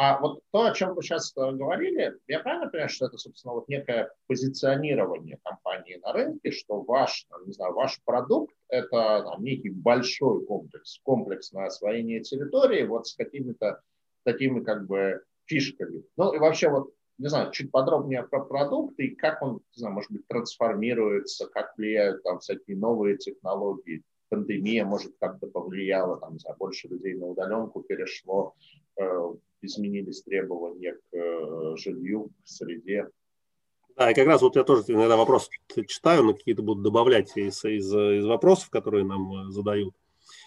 А вот то, о чем вы сейчас э, говорили, я правильно понимаю, что это, собственно, вот некое позиционирование компании на рынке, что ваш, не знаю, ваш продукт – это там, некий большой комплекс, комплекс на освоение территории вот с какими-то такими как бы фишками. Ну и вообще вот, не знаю, чуть подробнее про продукт и как он, не знаю, может быть, трансформируется, как влияют там всякие новые технологии, пандемия, может, как-то повлияла, там, не знаю, больше людей на удаленку перешло, э, изменились требования к э, жилью, к среде. Да, и как раз вот я тоже иногда вопросы читаю, но какие-то будут добавлять из, из, из вопросов, которые нам э, задают.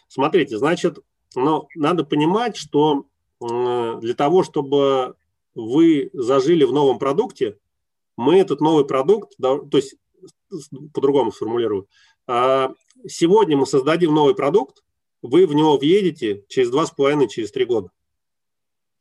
Смотрите, значит, ну, надо понимать, что для того, чтобы вы зажили в новом продукте, мы этот новый продукт, то есть по-другому сформулирую, а, сегодня мы создадим новый продукт, вы в него въедете через два с половиной, через три года.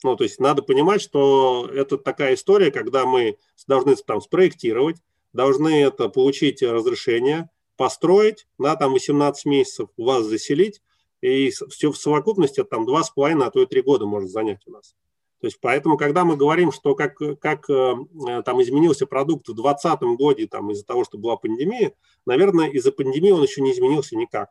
Ну, то есть надо понимать, что это такая история, когда мы должны там спроектировать, должны это получить разрешение, построить, на там 18 месяцев вас заселить, и все в совокупности там 2,5, а то и 3 года может занять у нас. То есть поэтому, когда мы говорим, что как, как э, там изменился продукт в 2020 году там, из-за того, что была пандемия, наверное, из-за пандемии он еще не изменился никак.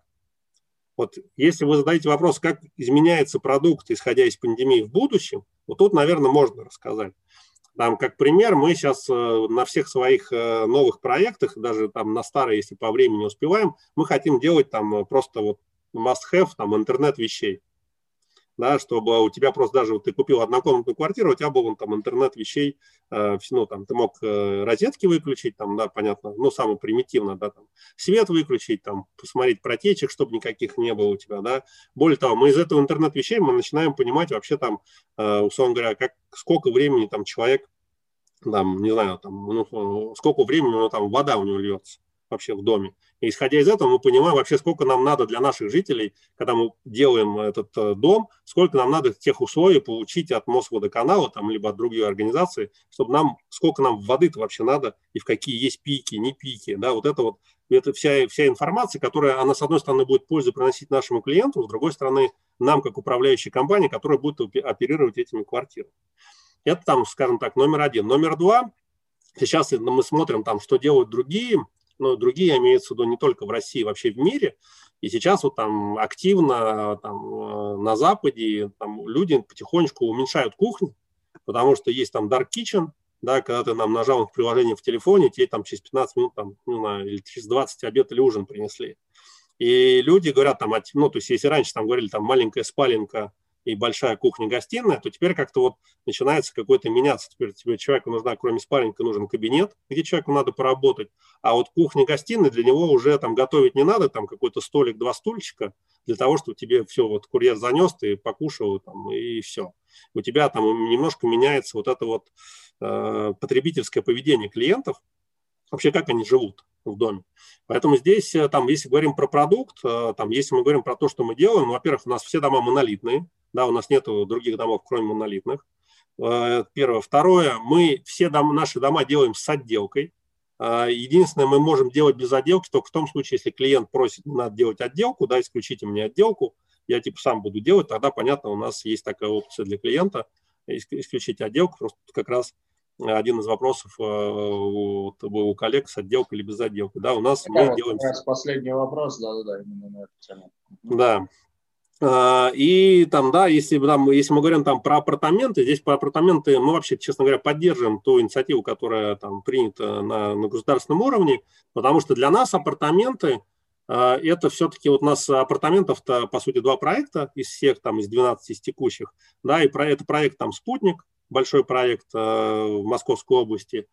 Вот если вы задаете вопрос, как изменяется продукт, исходя из пандемии в будущем, вот тут, наверное, можно рассказать. Там, как пример, мы сейчас э, на всех своих э, новых проектах, даже там на старые, если по времени успеваем, мы хотим делать там э, просто вот must-have, там интернет вещей да, чтобы у тебя просто даже вот ты купил однокомнатную квартиру, у тебя был там интернет вещей, э, ну, там, ты мог э, розетки выключить, там, да, понятно, ну, самое примитивно, да, там, свет выключить, там, посмотреть протечек, чтобы никаких не было у тебя, да. Более того, мы из этого интернет вещей мы начинаем понимать вообще там, э, условно говоря, как, сколько времени там человек, там, не знаю, там, ну, сколько времени у него там вода у него льется вообще в доме. И исходя из этого мы понимаем вообще, сколько нам надо для наших жителей, когда мы делаем этот э, дом, сколько нам надо тех условий получить от Мосводоканала, там, либо от другой организации, чтобы нам, сколько нам воды-то вообще надо, и в какие есть пики, не пики. Да, вот это вот это вся, вся информация, которая, она, с одной стороны, будет пользу приносить нашему клиенту, с другой стороны, нам, как управляющей компании, которая будет оперировать этими квартирами. Это там, скажем так, номер один. Номер два, сейчас мы смотрим, там, что делают другие но другие имеются в виду не только в России, вообще в мире. И сейчас вот там активно там, э, на Западе там, люди потихонечку уменьшают кухню, потому что есть там dark kitchen, да, когда ты нам нажал в приложение в телефоне, тебе там через 15 минут там, ну, или через 20 обед или ужин принесли. И люди говорят там, ну, то есть если раньше там говорили там маленькая спаленка и большая кухня-гостиная, то теперь как-то вот начинается какой-то меняться. Теперь тебе человеку нужна, кроме спальника, нужен кабинет, где человеку надо поработать, а вот кухня-гостиная для него уже там готовить не надо, там какой-то столик, два стульчика, для того, чтобы тебе все, вот курьер занес, ты покушал там и все. У тебя там немножко меняется вот это вот э, потребительское поведение клиентов, вообще как они живут в доме. Поэтому здесь, э, там, если говорим про продукт, э, там, если мы говорим про то, что мы делаем, ну, во-первых, у нас все дома монолитные, да, у нас нет других домов, кроме монолитных. Э, первое. Второе, мы все дом, наши дома делаем с отделкой. Единственное, мы можем делать без отделки только в том случае, если клиент просит, надо делать отделку, да, исключите мне отделку, я типа сам буду делать, тогда, понятно, у нас есть такая опция для клиента, исключить отделку, просто как раз один из вопросов э, у, у коллег с отделкой или без отделки. Да, у нас Это мы вот делаем... последний вопрос, да-да-да, именно на эту тему. Да, а, и там, да, если, там, если мы говорим там про апартаменты, здесь про апартаменты мы вообще, честно говоря, поддерживаем ту инициативу, которая там принята на, на государственном уровне, потому что для нас апартаменты а, это все-таки вот у нас апартаментов-то, по сути, два проекта из всех, там, из 12 из текущих, да, и про это проект там «Спутник», большой проект э, в Московской области.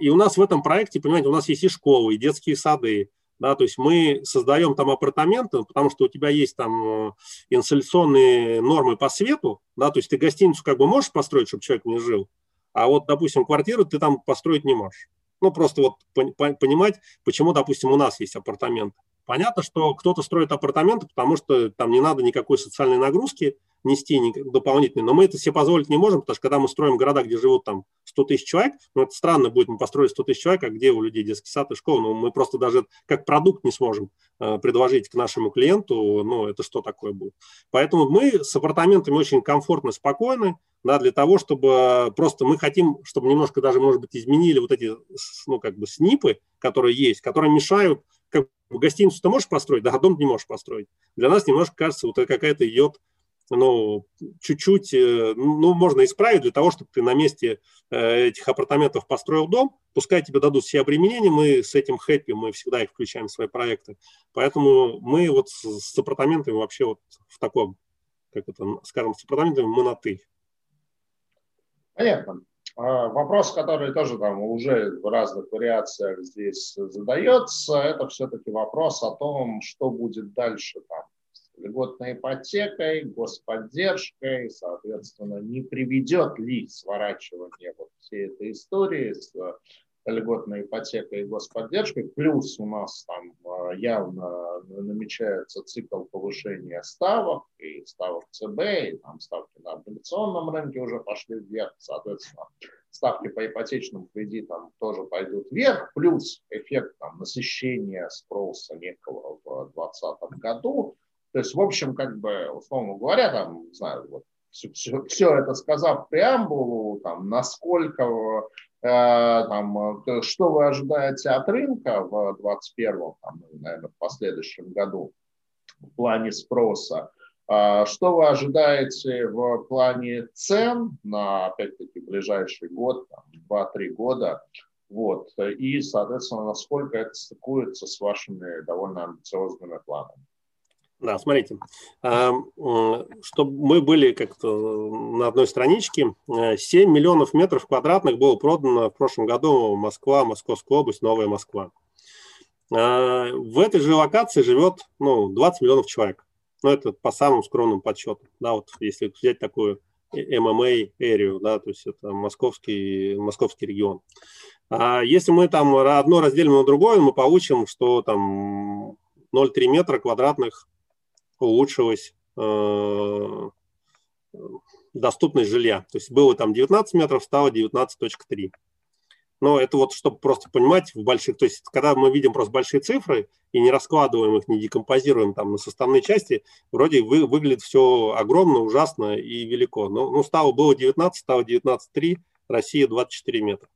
И у нас в этом проекте, понимаете, у нас есть и школы, и детские сады, да, то есть мы создаем там апартаменты, потому что у тебя есть там э, инсталляционные нормы по свету, да, то есть ты гостиницу как бы можешь построить, чтобы человек не жил, а вот, допустим, квартиру ты там построить не можешь. Ну, просто вот понимать, почему, допустим, у нас есть апартаменты. Понятно, что кто-то строит апартаменты, потому что там не надо никакой социальной нагрузки нести дополнительной, но мы это себе позволить не можем, потому что когда мы строим города, где живут там 100 тысяч человек, ну, это странно будет, мы построили 100 тысяч человек, а где у людей детский сад и школа, ну, мы просто даже как продукт не сможем э, предложить к нашему клиенту, ну, это что такое будет. Поэтому мы с апартаментами очень комфортно, спокойны, да, для того, чтобы просто мы хотим, чтобы немножко даже, может быть, изменили вот эти, ну, как бы снипы, которые есть, которые мешают, как гостиницу ты можешь построить, да, а дом не можешь построить. Для нас немножко кажется, вот какая-то идет ну, чуть-чуть, э, ну, можно исправить для того, чтобы ты на месте э, этих апартаментов построил дом, пускай тебе дадут все обременения, мы с этим хэппи, мы всегда их включаем в свои проекты. Поэтому мы вот с апартаментами вообще вот в таком, как это, скажем, с апартаментами мы на «ты». Понятно. А, вопрос, который тоже там уже в разных вариациях здесь задается, это все-таки вопрос о том, что будет дальше там льготной ипотекой, господдержкой, соответственно, не приведет ли сворачивание вот всей этой истории с льготной ипотекой и господдержкой. Плюс у нас там а, явно намечается цикл повышения ставок, и ставок ЦБ, и там ставки на облигационном рынке уже пошли вверх, соответственно, ставки по ипотечным кредитам тоже пойдут вверх, плюс эффект там, насыщения спроса некого в 2020 году. То есть, в общем, как бы, условно говоря, там, не знаю, вот, все, все, все это сказав преамбулу, там, насколько, э, там, э, что вы ожидаете от рынка в 2021, там, ну, наверное, в последующем году в плане спроса, э, что вы ожидаете в плане цен на, опять-таки, ближайший год, 2-3 года, вот, и, соответственно, насколько это стыкуется с вашими довольно амбициозными планами. Да, смотрите, а, чтобы мы были как-то на одной страничке, 7 миллионов метров квадратных было продано в прошлом году Москва, Московская область, Новая Москва. А, в этой же локации живет ну, 20 миллионов человек. Ну, это по самым скромным подсчетам. Да, вот если взять такую ММА-эрию, да, то есть это московский, московский регион. А если мы там одно разделим на другое, мы получим, что там 0,3 метра квадратных улучшилась э, доступность жилья. То есть было там 19 метров, стало 19.3. Но это вот, чтобы просто понимать, в больших, то есть когда мы видим просто большие цифры и не раскладываем их, не декомпозируем там на составные части, вроде вы, выглядит все огромно, ужасно и велико. Но, ну, стало, было 19, стало 19,3, Россия 24 метра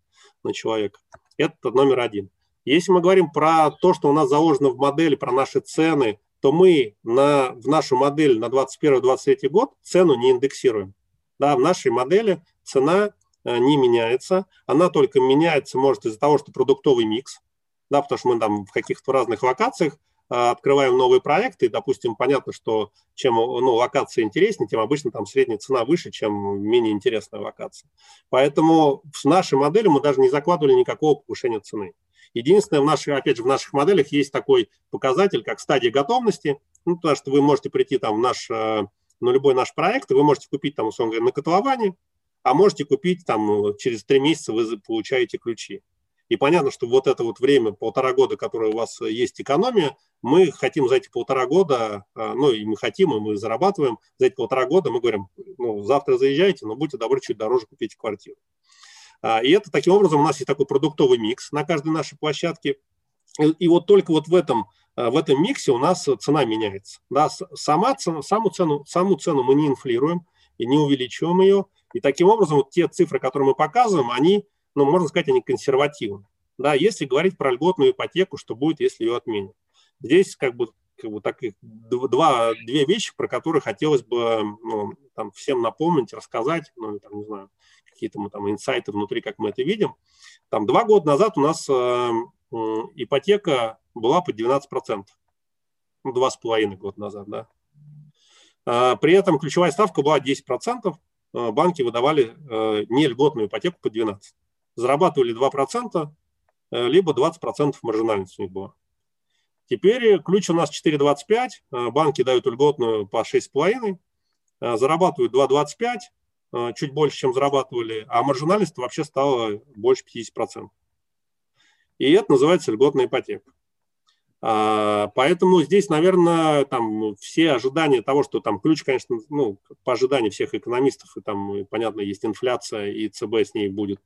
на человека. Это номер один. Если мы говорим про то, что у нас заложено в модели, про наши цены, то мы на, в нашу модель на 2021-2023 год цену не индексируем. Да, в нашей модели цена э, не меняется, она только меняется, может, из-за того, что продуктовый микс, да, потому что мы там в каких-то разных локациях э, открываем новые проекты, и, допустим, понятно, что чем ну, локация интереснее, тем обычно там средняя цена выше, чем менее интересная локация. Поэтому в нашей модели мы даже не закладывали никакого повышения цены. Единственное, в наших, опять же, в наших моделях есть такой показатель, как стадия готовности, ну, потому что вы можете прийти там в наш, э, на любой наш проект, и вы можете купить там, условно говоря, на котловане, а можете купить там через три месяца вы получаете ключи. И понятно, что вот это вот время, полтора года, которое у вас есть экономия, мы хотим за эти полтора года, э, ну и мы хотим, и мы зарабатываем, за эти полтора года мы говорим, ну завтра заезжайте, но будьте добры, чуть дороже купите квартиру. А, и это таким образом у нас есть такой продуктовый микс на каждой нашей площадке. И вот только вот в этом, а, в этом миксе у нас цена меняется. Да, сама цена, саму, цену, саму цену мы не инфлируем и не увеличиваем ее. И таким образом вот те цифры, которые мы показываем, они, ну, можно сказать, они консервативны. Да, если говорить про льготную ипотеку, что будет, если ее отменят. Здесь как бы, как бы так, два, две вещи, про которые хотелось бы ну, там, всем напомнить, рассказать, ну, там, не знаю, какие-то мы там инсайты внутри, как мы это видим. Там два года назад у нас э, ипотека была под 12%. Ну, два с половиной года назад, да. А, при этом ключевая ставка была 10%. Э, банки выдавали э, не льготную ипотеку по 12%. Зарабатывали 2%, э, либо 20% маржинальность у них была. Теперь ключ у нас 4,25, банки дают льготную по 6,5, зарабатывают 2,25, Э, чуть больше, чем зарабатывали, а маржинальность вообще стала больше 50%. И это называется льготная ипотека. А, поэтому здесь, наверное, там все ожидания того, что там ключ, конечно, ну, по ожиданию всех экономистов, и там, понятно, есть инфляция, и ЦБ с ней будет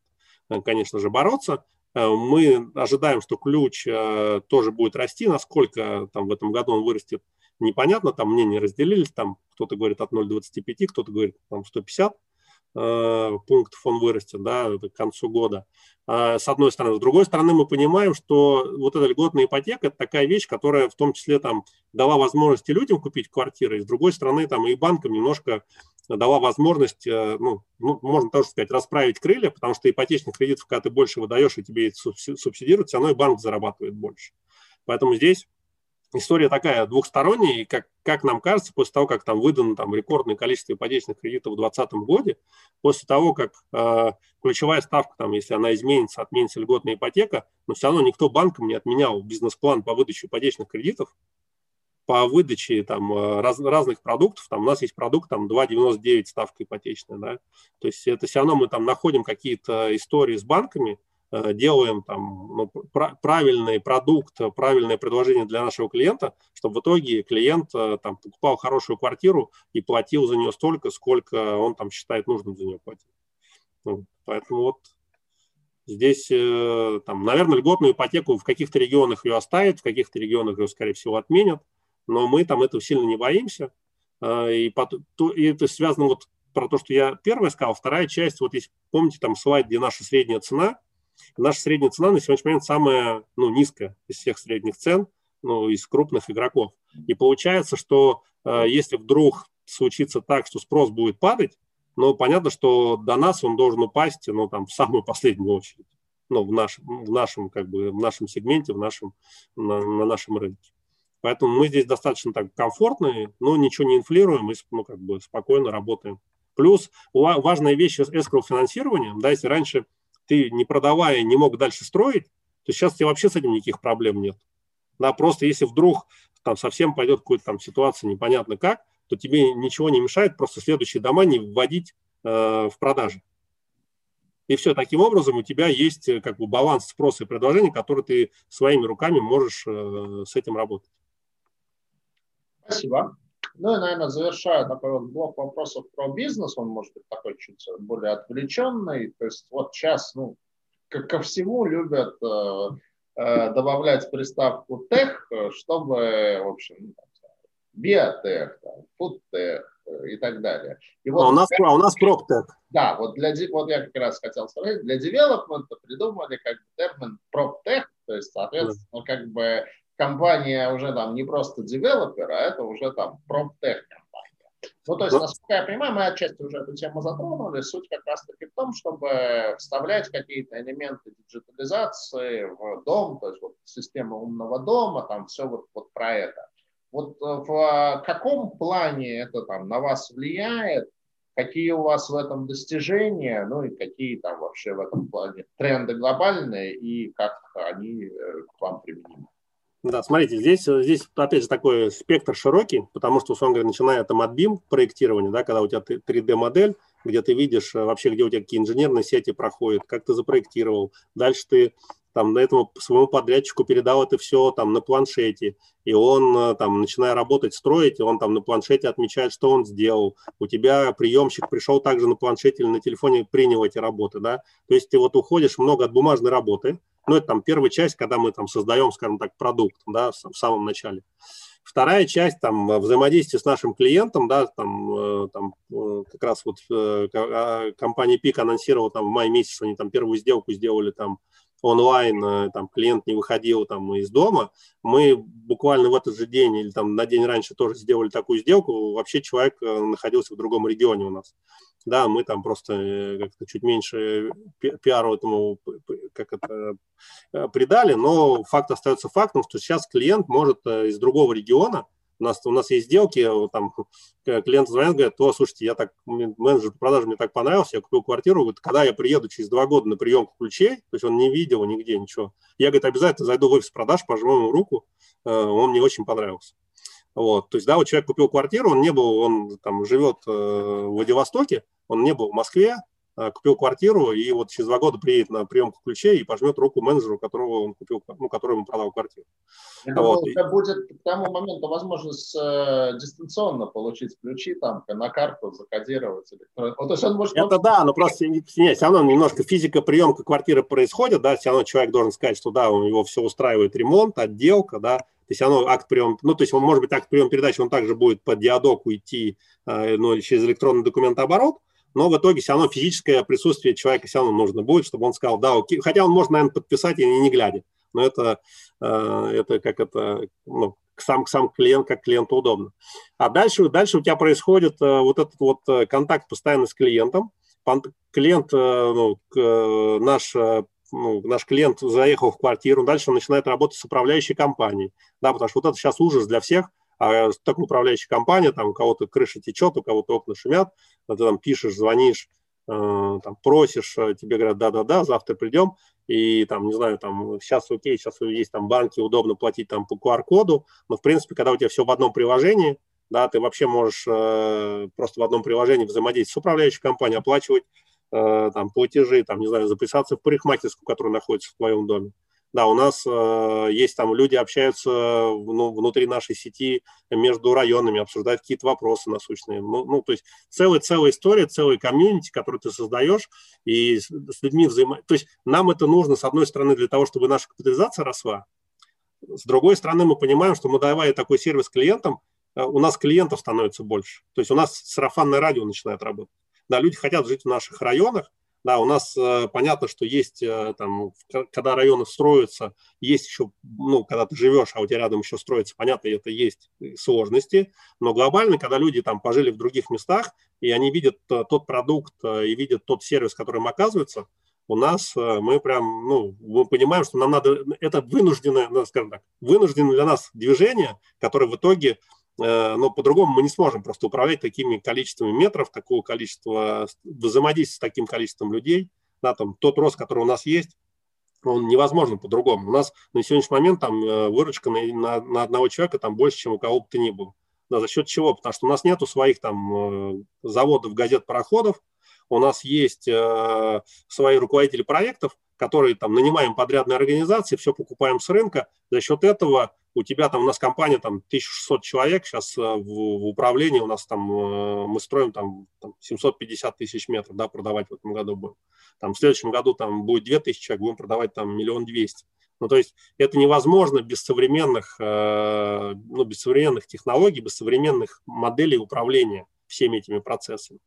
конечно же, бороться. Мы ожидаем, что ключ тоже будет расти. Насколько там в этом году он вырастет, непонятно. Там мнения разделились. Там кто-то говорит от 0,25, кто-то говорит там 150 пунктов он вырастет да, к концу года. А, с одной стороны. С другой стороны, мы понимаем, что вот эта льготная ипотека – это такая вещь, которая в том числе там дала возможности людям купить квартиры, и с другой стороны, там и банкам немножко дала возможность, э, ну, ну, можно тоже сказать, расправить крылья, потому что ипотечных кредитов, когда ты больше выдаешь и тебе субсидируют, все равно и банк зарабатывает больше. Поэтому здесь история такая двухсторонняя, и как, как нам кажется, после того, как там выдано там, рекордное количество ипотечных кредитов в 2020 году, после того, как э, ключевая ставка, там, если она изменится, отменится льготная ипотека, но все равно никто банком не отменял бизнес-план по выдаче ипотечных кредитов, по выдаче там, э, раз, разных продуктов, там у нас есть продукт там 2,99 ставка ипотечная, да, то есть это все равно мы там находим какие-то истории с банками, делаем там ну, правильный продукт, правильное предложение для нашего клиента, чтобы в итоге клиент э, там покупал хорошую квартиру и платил за нее столько, сколько он там считает нужным за нее платить. Ну, поэтому вот здесь, э, там, наверное, льготную ипотеку в каких-то регионах ее оставят, в каких-то регионах ее, скорее всего, отменят, но мы там этого сильно не боимся. И, и это связано вот про то, что я первое сказал. Вторая часть, вот если помните, там слайд, где наша средняя цена – Наша средняя цена на сегодняшний момент самая ну, низкая из всех средних цен, ну, из крупных игроков. И получается, что э, если вдруг случится так, что спрос будет падать, ну, понятно, что до нас он должен упасть, ну, там, в самую последнюю очередь. Ну, в, наш, в нашем, как бы, в нашем сегменте, в нашем, на, на нашем рынке. Поэтому мы здесь достаточно так комфортные, но ничего не инфлируем и ну, как бы спокойно работаем. Плюс важная вещь с escrow финансированием, да, если раньше ты не продавая не мог дальше строить, то сейчас у тебя вообще с этим никаких проблем нет. Да, просто если вдруг там совсем пойдет какая-то там ситуация непонятно как, то тебе ничего не мешает просто следующие дома не вводить э, в продажи. И все, таким образом у тебя есть э, как бы баланс спроса и предложения, который ты своими руками можешь э, с этим работать. Спасибо. Ну и, наверное, завершая такой вот блок вопросов про бизнес, он может быть такой чуть более отвлеченный. То есть вот сейчас, ну, ко всему любят э, э, добавлять приставку тех, чтобы, в общем, биотех, фудтех э, и так далее. И вот, а у нас, как, а у нас проптех. Да, вот, для, вот я как раз хотел сказать, для девелопмента придумали как бы термин проптех, то есть, соответственно, как бы компания уже там не просто девелопер, а это уже там промптех компания. Ну, то есть, насколько я понимаю, мы отчасти уже эту тему затронули. Суть как раз-таки в том, чтобы вставлять какие-то элементы диджитализации в дом, то есть вот система умного дома, там все вот, вот про это. Вот э, в каком плане это там на вас влияет, какие у вас в этом достижения, ну и какие там вообще в этом плане тренды глобальные и как они э, к вам применимы? Да, смотрите, здесь, здесь опять же такой спектр широкий, потому что, условно говоря, начиная там от BIM проектирования, да, когда у тебя 3D-модель, где ты видишь э, вообще, где у тебя какие инженерные сети проходят, как ты запроектировал. Дальше ты там на этому своему подрядчику передал это все там на планшете, и он э, там, начиная работать, строить, он там на планшете отмечает, что он сделал. У тебя приемщик пришел также на планшете или на телефоне, принял эти работы, да. То есть ты вот уходишь много от бумажной работы, ну, это там первая часть, когда мы там создаем, скажем так, продукт, да, в самом начале. Вторая часть, там, взаимодействие с нашим клиентом, да, там, э, там э, как раз вот э, а, компания ПИК анонсировала там в мае месяце, они там первую сделку сделали там онлайн, там клиент не выходил там из дома, мы буквально в этот же день или там на день раньше тоже сделали такую сделку, вообще человек находился в другом регионе у нас. Да, мы там просто э, как-то чуть меньше пиару этому как это, э, придали, но факт остается фактом, что сейчас клиент может э, из другого региона, у нас, у нас есть сделки, там клиент звонит, говорит, о, слушайте, я так, менеджер по продажам мне так понравился, я купил квартиру, говорит, когда я приеду через два года на приемку ключей, то есть он не видел нигде ничего, я, говорит, обязательно зайду в офис продаж, пожму ему руку, он мне очень понравился. Вот, то есть, да, вот человек купил квартиру, он не был, он там живет э, в Владивостоке, он не был в Москве, а, купил квартиру, и вот через два года приедет на приемку ключей и пожмет руку менеджеру, которого он купил, ну, которому продал квартиру. Я вот. думаю, это будет к тому моменту возможность э, дистанционно получить ключи, там, на карту закодировать. Вот, то есть он может... Это да, но просто нет, все равно немножко физика приемка квартиры происходит, да, все равно человек должен сказать, что да, у него все устраивает ремонт, отделка, да, то есть оно акт приема, ну, то есть он, может быть, акт приема передачи, он также будет по диадоку идти, э, ну, через электронный документооборот, но в итоге все равно физическое присутствие человека все равно нужно будет, чтобы он сказал, да, окей. Хотя он может, наверное, подписать и не глядя. Но это, э, это как это, ну, сам, сам клиент, как клиенту удобно. А дальше, дальше у тебя происходит э, вот этот вот контакт постоянно с клиентом. Клиент, ну, наш ну, наш клиент заехал в квартиру, дальше начинает работать с управляющей компанией, да, потому что вот это сейчас ужас для всех, а такая управляющая компания, там у кого-то крыша течет, у кого-то окна шумят, ты там пишешь, звонишь, э, там просишь, э, тебе говорят, да-да-да, завтра придем, и там, не знаю, там сейчас окей, сейчас есть там банки, удобно платить там по QR-коду, но в принципе, когда у тебя все в одном приложении, да, ты вообще можешь э, просто в одном приложении взаимодействовать с управляющей компанией, оплачивать э, там платежи, там, не знаю, записаться в парикмахерскую, которая находится в твоем доме. Да, у нас э, есть там люди общаются ну, внутри нашей сети между районами, обсуждают какие-то вопросы насущные. Ну, ну то есть целая целая история, целый комьюнити, который ты создаешь и с, с людьми взаимо... То есть нам это нужно, с одной стороны, для того, чтобы наша капитализация росла, с другой стороны, мы понимаем, что мы давая такой сервис клиентам, э, у нас клиентов становится больше. То есть у нас сарафанное радио начинает работать. Да, люди хотят жить в наших районах, да, у нас э, понятно, что есть э, там, когда районы строятся, есть еще, ну, когда ты живешь, а у тебя рядом еще строится, понятно, это есть сложности, но глобально, когда люди там пожили в других местах, и они видят э, тот продукт и видят тот сервис, который им оказывается, у нас мы прям, ну, мы понимаем, что нам надо, это вынужденное, ну, скажем так, вынужденное для нас движение, которое в итоге Э, но по-другому мы не сможем просто управлять такими количествами метров, такого количества, взаимодействия с таким количеством людей. Да, там, тот рост, который у нас есть, он невозможен по-другому. У нас на сегодняшний момент там э, выручка на, на, на одного человека там больше, чем у кого бы то ни было. Да, за счет чего? Потому что у нас нету своих там э, заводов, газет, пароходов, у нас есть э, свои руководители проектов, которые там нанимаем подрядные организации, все покупаем с рынка. За счет этого у тебя там, у нас компания там 1600 человек сейчас э, в, в управлении, у нас там, э, мы строим там, там 750 тысяч метров, да, продавать в этом году будем. Там в следующем году там будет 2000 человек, будем продавать там миллион двести. Ну, то есть это невозможно без современных, э, ну, без современных технологий, без современных моделей управления всеми этими процессами.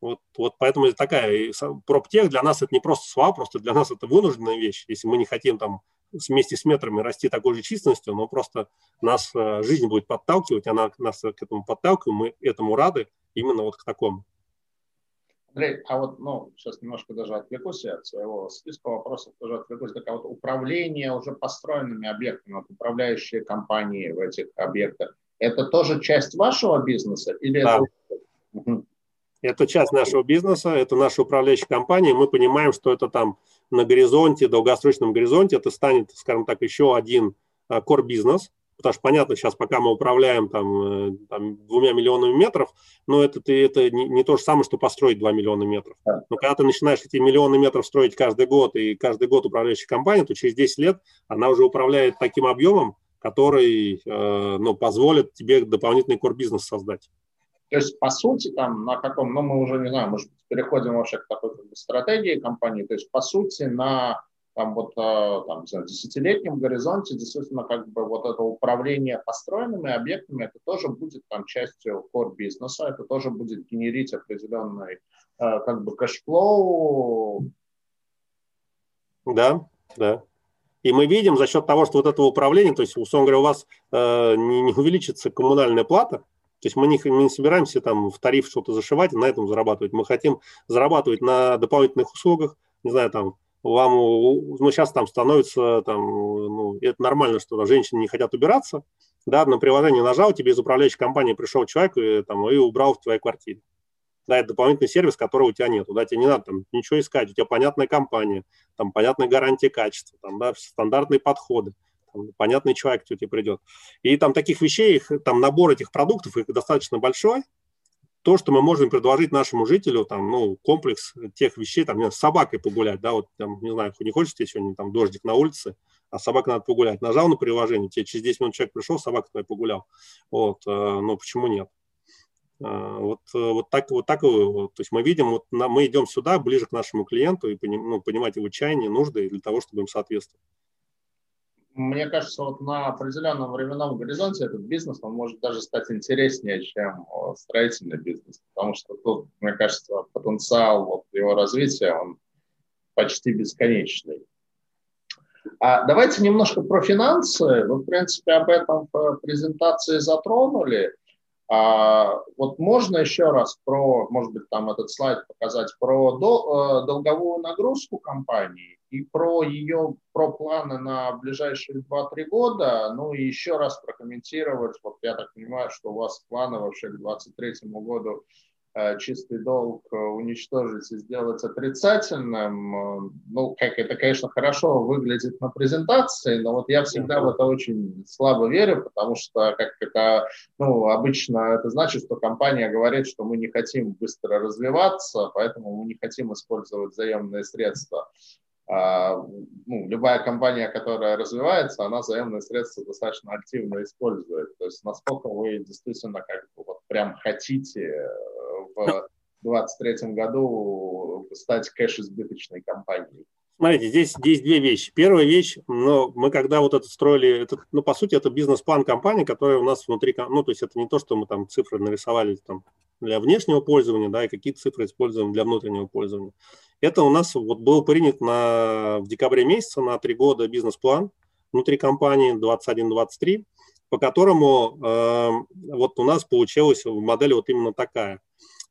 Вот, вот поэтому это такая проптех для нас это не просто свал, просто для нас это вынужденная вещь. Если мы не хотим там вместе с метрами расти такой же численностью, но просто нас э, жизнь будет подталкивать, она нас к этому подталкивает, мы этому рады именно вот к такому. Андрей, а вот, ну, сейчас немножко даже отвлекусь от своего списка вопросов, тоже отвлекусь, так а вот управление уже построенными объектами, вот управляющие компании в этих объектах, это тоже часть вашего бизнеса или да. это... Это часть нашего бизнеса, это наша управляющая компания. Мы понимаем, что это там на горизонте, долгосрочном горизонте, это станет, скажем так, еще один а, core бизнес, потому что понятно, сейчас пока мы управляем там, э, там двумя миллионами метров, но это, это не, не то же самое, что построить 2 миллиона метров. Но когда ты начинаешь эти миллионы метров строить каждый год, и каждый год управляющая компания, то через 10 лет она уже управляет таким объемом, который э, ну, позволит тебе дополнительный core бизнес создать. То есть, по сути, там на каком, ну, мы уже не знаю, может быть, переходим вообще к такой как бы, стратегии компании, то есть, по сути, на там вот э, там, знаю, десятилетнем горизонте действительно как бы вот это управление построенными объектами, это тоже будет там частью core бизнеса, это тоже будет генерить определенный э, как бы cash flow. Да, да. И мы видим за счет того, что вот этого управления, то есть, условно говоря, у вас э, не, не увеличится коммунальная плата, то есть мы не, мы не собираемся там в тариф что-то зашивать и на этом зарабатывать. Мы хотим зарабатывать на дополнительных услугах, не знаю, там, вам, ну, сейчас там становится, там, ну, это нормально, что женщины не хотят убираться, да, на приложение нажал, тебе из управляющей компании пришел человек и, там, и убрал в твоей квартире. Да, это дополнительный сервис, которого у тебя нет. Да, тебе не надо там ничего искать, у тебя понятная компания, там понятная гарантия качества, там, да, стандартные подходы там, понятный человек к тебе придет. И там таких вещей, их, там набор этих продуктов, их достаточно большой, то, что мы можем предложить нашему жителю, там, ну, комплекс тех вещей, там, с собакой погулять, да, вот, там, не знаю, не хочешь тебе сегодня там дождик на улице, а собака надо погулять. Нажал на приложение, тебе через 10 минут человек пришел, собака твоя погулял. Вот, э, но почему нет? Э, вот, э, вот так, вот так, то есть мы видим, вот на, мы идем сюда, ближе к нашему клиенту и поним, ну, понимать его чаяния, нужды для того, чтобы им соответствовать мне кажется, вот на определенном временном горизонте этот бизнес, он может даже стать интереснее, чем строительный бизнес, потому что тут, мне кажется, потенциал вот его развития, он почти бесконечный. А давайте немножко про финансы. Вы, в принципе, об этом в презентации затронули. А, вот можно еще раз про, может быть, там этот слайд показать, про дол, э, долговую нагрузку компании и про ее, про планы на ближайшие 2-3 года, ну и еще раз прокомментировать, вот я так понимаю, что у вас планы вообще к 2023 году чистый долг э, уничтожить и сделать отрицательным, э, ну, как это, конечно, хорошо выглядит на презентации, но вот я всегда в это очень слабо верю, потому что, как это, ну, обычно это значит, что компания говорит, что мы не хотим быстро развиваться, поэтому мы не хотим использовать заемные средства. А, ну, любая компания, которая развивается, она заемные средства достаточно активно использует. То есть насколько вы действительно как бы вот прям хотите э, в 2023 году стать кэш-избыточной компанией? Смотрите, здесь, здесь две вещи. Первая вещь, ну, мы когда вот это строили, это, ну, по сути, это бизнес-план компании, которая у нас внутри, ну, то есть это не то, что мы там цифры нарисовали там для внешнего пользования, да, и какие цифры используем для внутреннего пользования. Это у нас вот был принят на, в декабре месяце на три года бизнес-план внутри компании 21-23, по которому э, вот у нас получилась модель вот именно такая.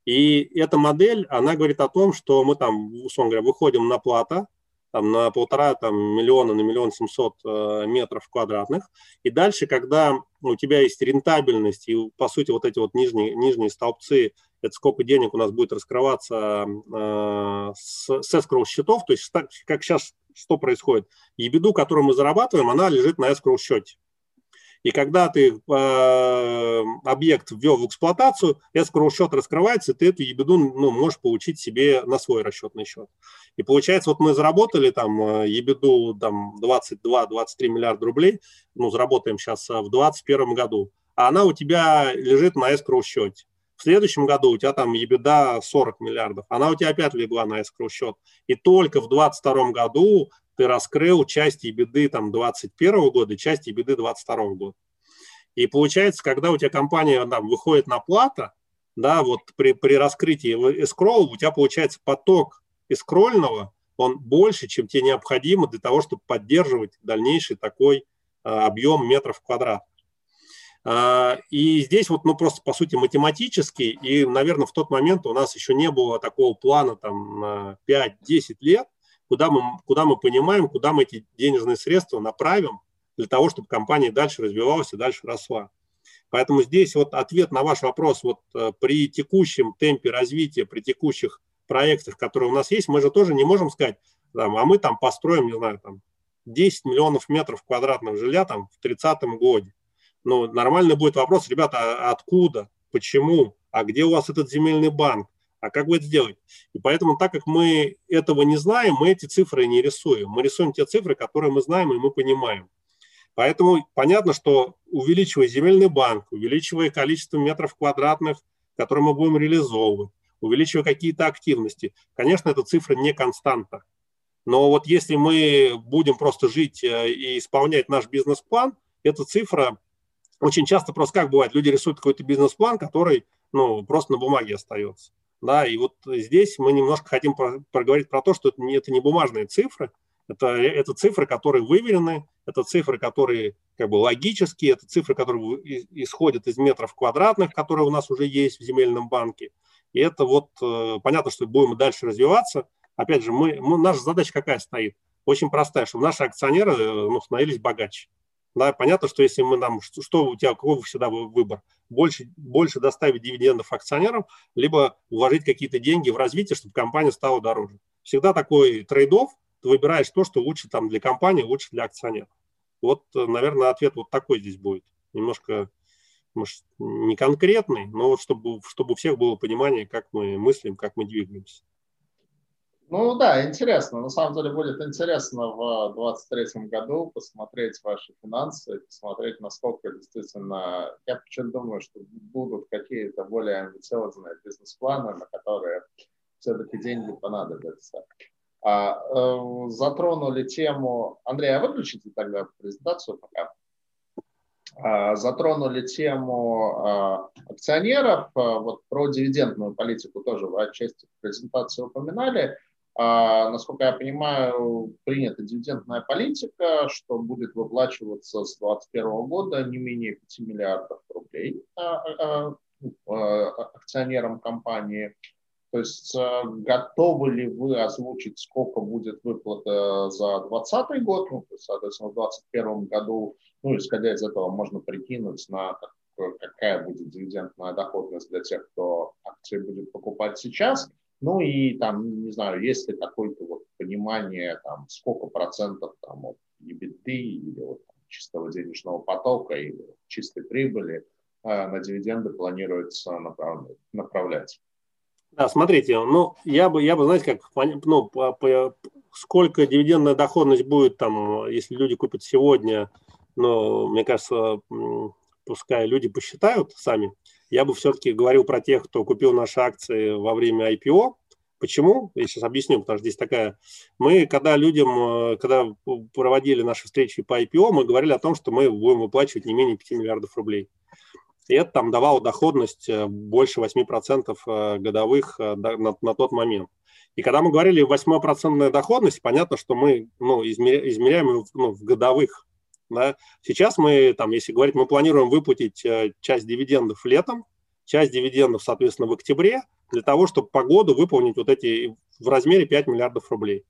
И эта модель, она говорит о том, что мы там, условно говоря, выходим на плата, там, на полтора там, миллиона, на миллион семьсот э, метров квадратных. И дальше, когда у тебя есть рентабельность и, по сути, вот эти вот нижние, нижние столбцы это сколько денег у нас будет раскрываться э, с, с escrow счетов, то есть как сейчас что происходит? Ебеду, которую мы зарабатываем, она лежит на escrow счете. И когда ты э, объект ввел в эксплуатацию, escrow счет раскрывается, и ты эту ебеду ну, можешь получить себе на свой расчетный счет. И получается, вот мы заработали там э, ебеду там 22-23 миллиарда рублей, ну, заработаем сейчас в 2021 году, а она у тебя лежит на escrow счете. В следующем году у тебя там ебеда 40 миллиардов, она у тебя опять легла на escrow счет. И только в 2022 году ты раскрыл часть ебеды там 2021 года и часть ебеды 2022 года. И получается, когда у тебя компания там, выходит на плата, да, вот при, при раскрытии эскрола у тебя получается поток эскрольного, он больше, чем тебе необходимо для того, чтобы поддерживать дальнейший такой а, объем метров квадрат. А, и здесь вот, ну, просто, по сути, математически, и, наверное, в тот момент у нас еще не было такого плана там на 5-10 лет, куда мы, куда мы понимаем, куда мы эти денежные средства направим для того, чтобы компания дальше развивалась и дальше росла. Поэтому здесь вот ответ на ваш вопрос, вот э, при текущем темпе развития, при текущих проектах, которые у нас есть, мы же тоже не можем сказать, там, а мы там построим, не знаю, там 10 миллионов метров квадратного жилья там в 30 годе ну, нормальный будет вопрос, ребята, а откуда, почему, а где у вас этот земельный банк, а как вы это сделаете? И поэтому, так как мы этого не знаем, мы эти цифры не рисуем. Мы рисуем те цифры, которые мы знаем и мы понимаем. Поэтому понятно, что увеличивая земельный банк, увеличивая количество метров квадратных, которые мы будем реализовывать, увеличивая какие-то активности, конечно, эта цифра не константа. Но вот если мы будем просто жить э, и исполнять наш бизнес-план, эта цифра очень часто просто как бывает, люди рисуют какой-то бизнес-план, который ну, просто на бумаге остается. Да, и вот здесь мы немножко хотим проговорить про то, что это не, это не бумажные цифры, это, это цифры, которые выверены, это цифры, которые как бы логические, это цифры, которые исходят из метров квадратных, которые у нас уже есть в земельном банке. И это вот э, понятно, что будем дальше развиваться. Опять же, мы, мы, наша задача какая стоит? Очень простая, чтобы наши акционеры э, ну, становились богаче. Да, понятно, что если мы нам, что, что у тебя, какой всегда выбор? Больше, больше доставить дивидендов акционерам, либо вложить какие-то деньги в развитие, чтобы компания стала дороже. Всегда такой трейдов, ты выбираешь то, что лучше там для компании, лучше для акционеров. Вот, наверное, ответ вот такой здесь будет. Немножко может, не конкретный, но вот чтобы, чтобы у всех было понимание, как мы мыслим, как мы двигаемся. Ну да, интересно. На самом деле будет интересно в 2023 году посмотреть ваши финансы, посмотреть, насколько действительно... Я почему думаю, что будут какие-то более амбициозные бизнес-планы, на которые все-таки деньги понадобятся. А, э, затронули тему... Андрей, а выключите тогда презентацию пока. А, затронули тему а, акционеров. А, вот про дивидендную политику тоже в отчасти в презентации упоминали. А, насколько я понимаю, принята дивидендная политика, что будет выплачиваться с 2021 года не менее 5 миллиардов рублей а, а, акционерам компании. То есть готовы ли вы озвучить, сколько будет выплата за 2020 год, ну, соответственно, в 2021 году, ну, исходя из этого, можно прикинуть на какая будет дивидендная доходность для тех, кто акции будет покупать сейчас – ну и там, не знаю, есть ли какое-то вот понимание, там, сколько процентов там от EBITDA или вот, там, чистого денежного потока или чистой прибыли э, на дивиденды планируется направлять. направлять. Да, смотрите, ну, я бы, я бы, знаете, как, ну, по, по, сколько дивидендная доходность будет там, если люди купят сегодня, но, мне кажется, пускай люди посчитают сами, я бы все-таки говорил про тех, кто купил наши акции во время IPO. Почему? Я сейчас объясню, потому что здесь такая... Мы, когда людям, э, когда проводили наши встречи по IPO, мы говорили о том, что мы будем выплачивать не менее 5 миллиардов рублей. И это там давало доходность э, больше 8% э, годовых на, на тот момент. И когда мы говорили 8% доходность, понятно, что мы ну, измеряем ну, в годовых да. Сейчас мы, там, если говорить, мы планируем выплатить э, часть дивидендов летом, часть дивидендов, соответственно, в октябре, для того, чтобы по году выполнить вот эти в размере 5 миллиардов рублей.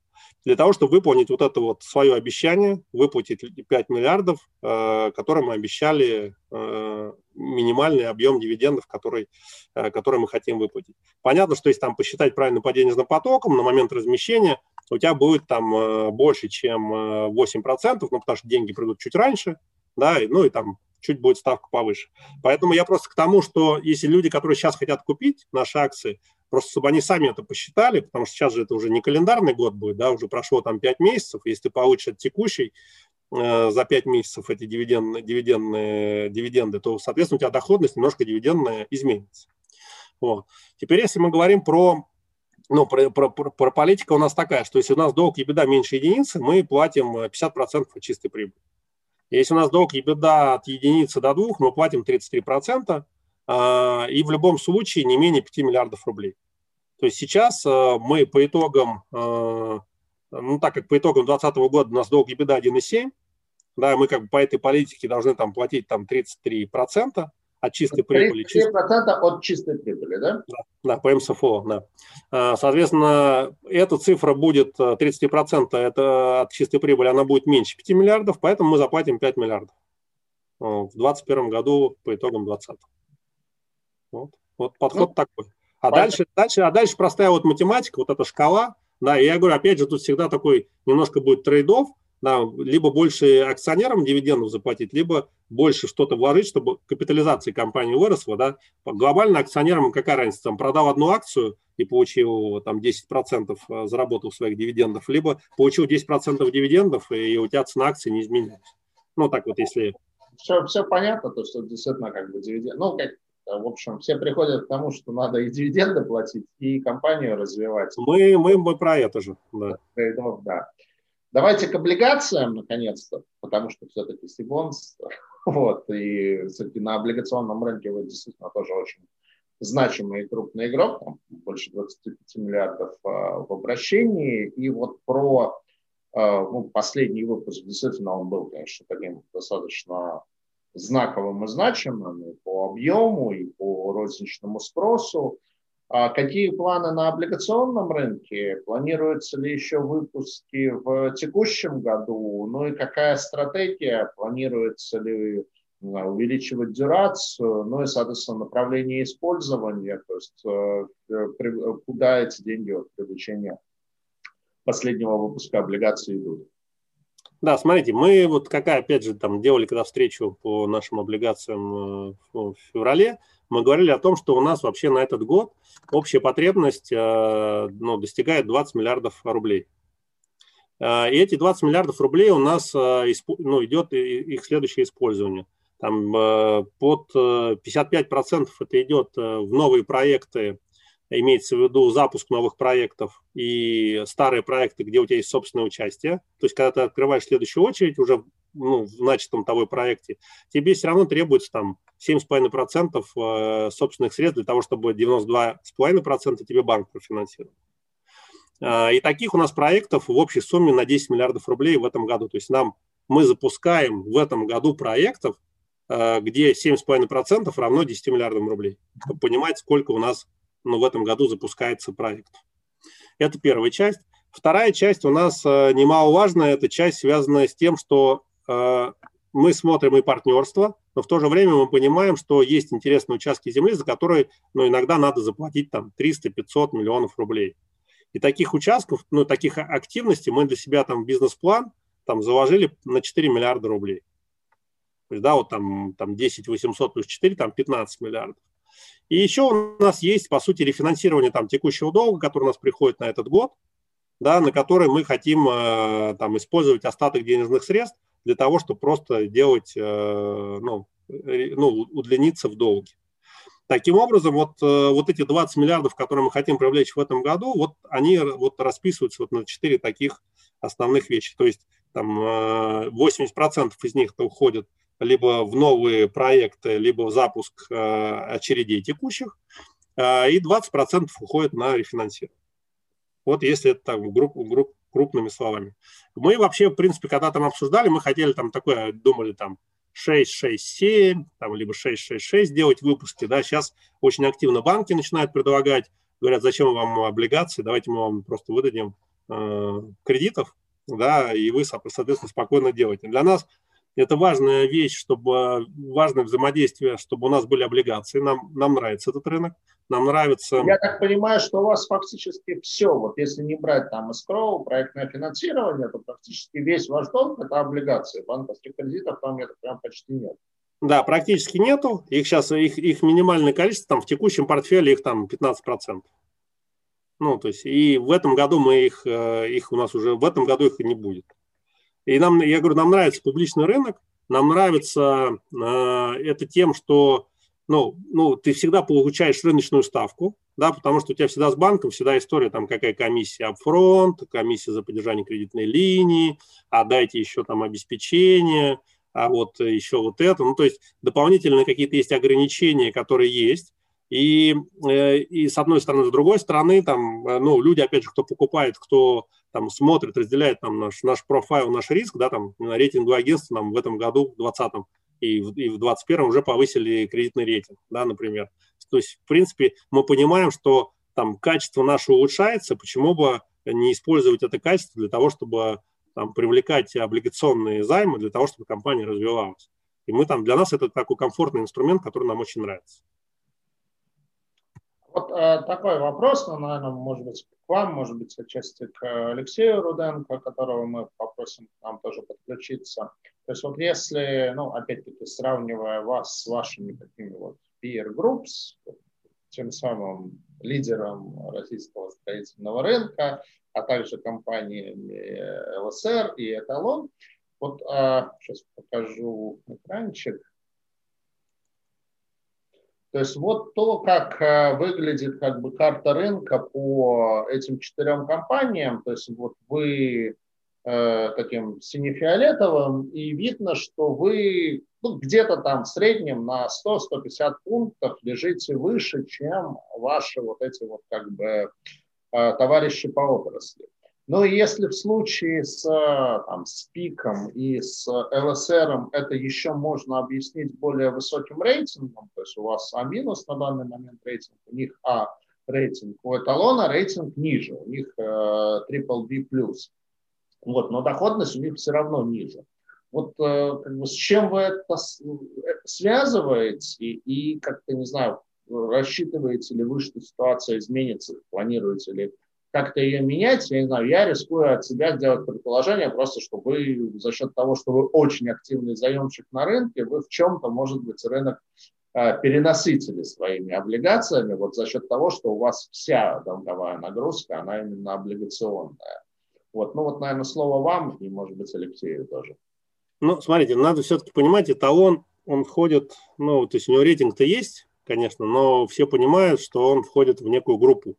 Для того, чтобы выполнить вот это вот свое обещание, выплатить 5 миллиардов, э, которые мы обещали, э, минимальный объем дивидендов, который, э, который мы хотим выплатить. Понятно, что если там посчитать правильно по денежным потокам на момент размещения, у тебя будет там э, больше, чем 8%, э, ну, потому что деньги придут чуть раньше, да, ну и там чуть будет ставка повыше. Поэтому я просто к тому, что если люди, которые сейчас хотят купить наши акции, просто чтобы они сами это посчитали, потому что сейчас же это уже не календарный год будет, да, уже прошло там 5 месяцев, если ты получишь от текущий э, за 5 месяцев эти дивидендные, дивидендные, дивиденды, то, соответственно, у тебя доходность немножко дивидендная изменится. Вот. Теперь, если мы говорим про ну, про, про, про, политика у нас такая, что если у нас долг и беда меньше единицы, мы платим 50% от чистой прибыли. Если у нас долг и беда от единицы до двух, мы платим 33%, э, и в любом случае не менее 5 миллиардов рублей. То есть сейчас э, мы по итогам, э, ну так как по итогам 2020 года у нас долг и беда 1,7, да, мы как бы по этой политике должны там платить там 33%, от чистой прибыли. 3% от чистой прибыли, да? Да, да по МСФО, да. А, соответственно, эта цифра будет 33%, э, это от чистой прибыли, она будет меньше 5 миллиардов, поэтому мы заплатим 5 миллиардов в 2021 году по итогам 2020. Вот, вот подход ну, такой. А дальше, дальше, а дальше простая вот математика, вот эта шкала, да, и я говорю, опять же, тут всегда такой немножко будет трейдов, да, либо больше акционерам дивидендов заплатить, либо больше что-то вложить, чтобы капитализация компании выросла. Да. Глобально акционерам какая разница? Там, продал одну акцию и получил там, 10% э, заработал своих дивидендов, либо получил 10% дивидендов, и у тебя цена акции не изменилась. Ну, так вот, если... Все, все понятно, то, что действительно как бы дивиденд... Ну, как, в общем, все приходят к тому, что надо и дивиденды платить, и компанию развивать. Мы, мы, мы про это же. Да. да. Давайте к облигациям, наконец-то, потому что все-таки Сибонс, вот, и все-таки на облигационном рынке вы действительно тоже очень значимый и крупный игрок, там больше 25 миллиардов а, в обращении. И вот про а, ну, последний выпуск, действительно, он был, конечно, таким достаточно знаковым и значимым и по объему, и по розничному спросу. А какие планы на облигационном рынке? Планируются ли еще выпуски в текущем году? Ну и какая стратегия? Планируется ли увеличивать дюрацию? Ну и, соответственно, направление использования, то есть э, куда эти деньги от привлечения последнего выпуска облигаций идут? Да, смотрите, мы вот какая, опять же, там делали когда встречу по нашим облигациям э, в феврале, мы говорили о том, что у нас вообще на этот год общая потребность э, ну, достигает 20 миллиардов рублей. Э, и эти 20 миллиардов рублей у нас ну, идет их следующее использование. Там под 55% это идет в новые проекты имеется в виду запуск новых проектов и старые проекты, где у тебя есть собственное участие. То есть, когда ты открываешь следующую очередь уже ну, в начатом тобой проекте, тебе все равно требуется там 7,5% э, собственных средств для того, чтобы 92,5% тебе банк профинансировал. А, и таких у нас проектов в общей сумме на 10 миллиардов рублей в этом году. То есть нам мы запускаем в этом году проектов, э, где 7,5% равно 10 миллиардам рублей. Чтобы понимать, сколько у нас ну, в этом году запускается проект. Это первая часть. Вторая часть у нас э, немаловажная, это часть, связанная с тем, что э, мы смотрим и партнерство, но в то же время мы понимаем, что есть интересные участки земли, за которые ну, иногда надо заплатить там 300-500 миллионов рублей. И таких участков, ну, таких активностей мы для себя там бизнес-план там заложили на 4 миллиарда рублей. То есть, да, вот там, там 10 800 плюс 4, там 15 миллиардов. И еще у нас есть, по сути, рефинансирование там, текущего долга, который у нас приходит на этот год, да, на который мы хотим э, там, использовать остаток денежных средств для того, чтобы просто делать, э, ну, ну, удлиниться в долге. Таким образом, вот, э, вот эти 20 миллиардов, которые мы хотим привлечь в этом году, вот они вот расписываются вот на четыре таких основных вещи. То есть там 80% из них уходят либо в новые проекты, либо в запуск э, очередей текущих, э, и 20% уходит на рефинансирование. Вот если это так, групп, групп, крупными словами. Мы вообще, в принципе, когда там обсуждали, мы хотели там такое, думали там 667, там, либо 666 делать выпуски, да, сейчас очень активно банки начинают предлагать, говорят, зачем вам облигации, давайте мы вам просто выдадим э, кредитов, да, и вы, соответственно, спокойно делаете. Для нас это важная вещь, чтобы важное взаимодействие, чтобы у нас были облигации. Нам, нам нравится этот рынок, нам нравится... Я так понимаю, что у вас фактически все, вот если не брать там эскроу, проектное финансирование, то практически весь ваш долг – это облигации. Банковских кредитов там это прям почти нет. Да, практически нету. Их сейчас, их, их минимальное количество, там в текущем портфеле их там 15%. Ну, то есть, и в этом году мы их, э, их у нас уже, в этом году их и не будет. И нам, я говорю, нам нравится публичный рынок, нам нравится э, это тем, что ну, ну, ты всегда получаешь рыночную ставку, да, потому что у тебя всегда с банком всегда история, там, какая комиссия апфронт, комиссия за поддержание кредитной линии, а дайте еще там обеспечение, а вот еще вот это. Ну, то есть дополнительные какие-то есть ограничения, которые есть. И, э, и с одной стороны, с другой стороны, там, э, ну, люди, опять же, кто покупает, кто там смотрит, разделяет там наш, наш профайл, наш риск, да, там рейтинговое агентство нам в этом году, в 2020 и в, и в 2021 уже повысили кредитный рейтинг, да, например. То есть, в принципе, мы понимаем, что там качество наше улучшается, почему бы не использовать это качество для того, чтобы там, привлекать облигационные займы, для того, чтобы компания развивалась. И мы там, для нас это такой комфортный инструмент, который нам очень нравится. Вот э, такой вопрос, ну, наверное, может быть, к вам, может быть, отчасти к Алексею Руденко, которого мы попросим нам тоже подключиться. То есть вот если, ну, опять-таки, сравнивая вас с вашими такими вот peer groups, тем самым лидером российского строительного рынка, а также компаниями ЛСР и Эталон, вот а, сейчас покажу экранчик. То есть вот то, как э, выглядит как бы карта рынка по этим четырем компаниям, то есть вот вы э, таким сине-фиолетовым, и видно, что вы ну, где-то там в среднем на 100-150 пунктов лежите выше, чем ваши вот эти вот как бы э, товарищи по отрасли. Но если в случае с, там, с пиком и с ЛСР это еще можно объяснить более высоким рейтингом, то есть у вас А минус на данный момент рейтинг, у них А рейтинг, у эталона рейтинг ниже, у них э, triple B+. Вот, но доходность у них все равно ниже. Вот э, как бы, с чем вы это связываете и как-то, не знаю, рассчитываете ли вы, что ситуация изменится, планируете ли как-то ее менять, я не знаю, я рискую от себя сделать предположение, просто чтобы вы за счет того, что вы очень активный заемщик на рынке, вы в чем-то, может быть, рынок э, перенасытили своими облигациями, вот за счет того, что у вас вся долговая нагрузка, она именно облигационная. Вот, ну вот, наверное, слово вам и, может быть, Алексею тоже. Ну, смотрите, надо все-таки понимать, эталон, он входит, ну, то есть у него рейтинг-то есть, конечно, но все понимают, что он входит в некую группу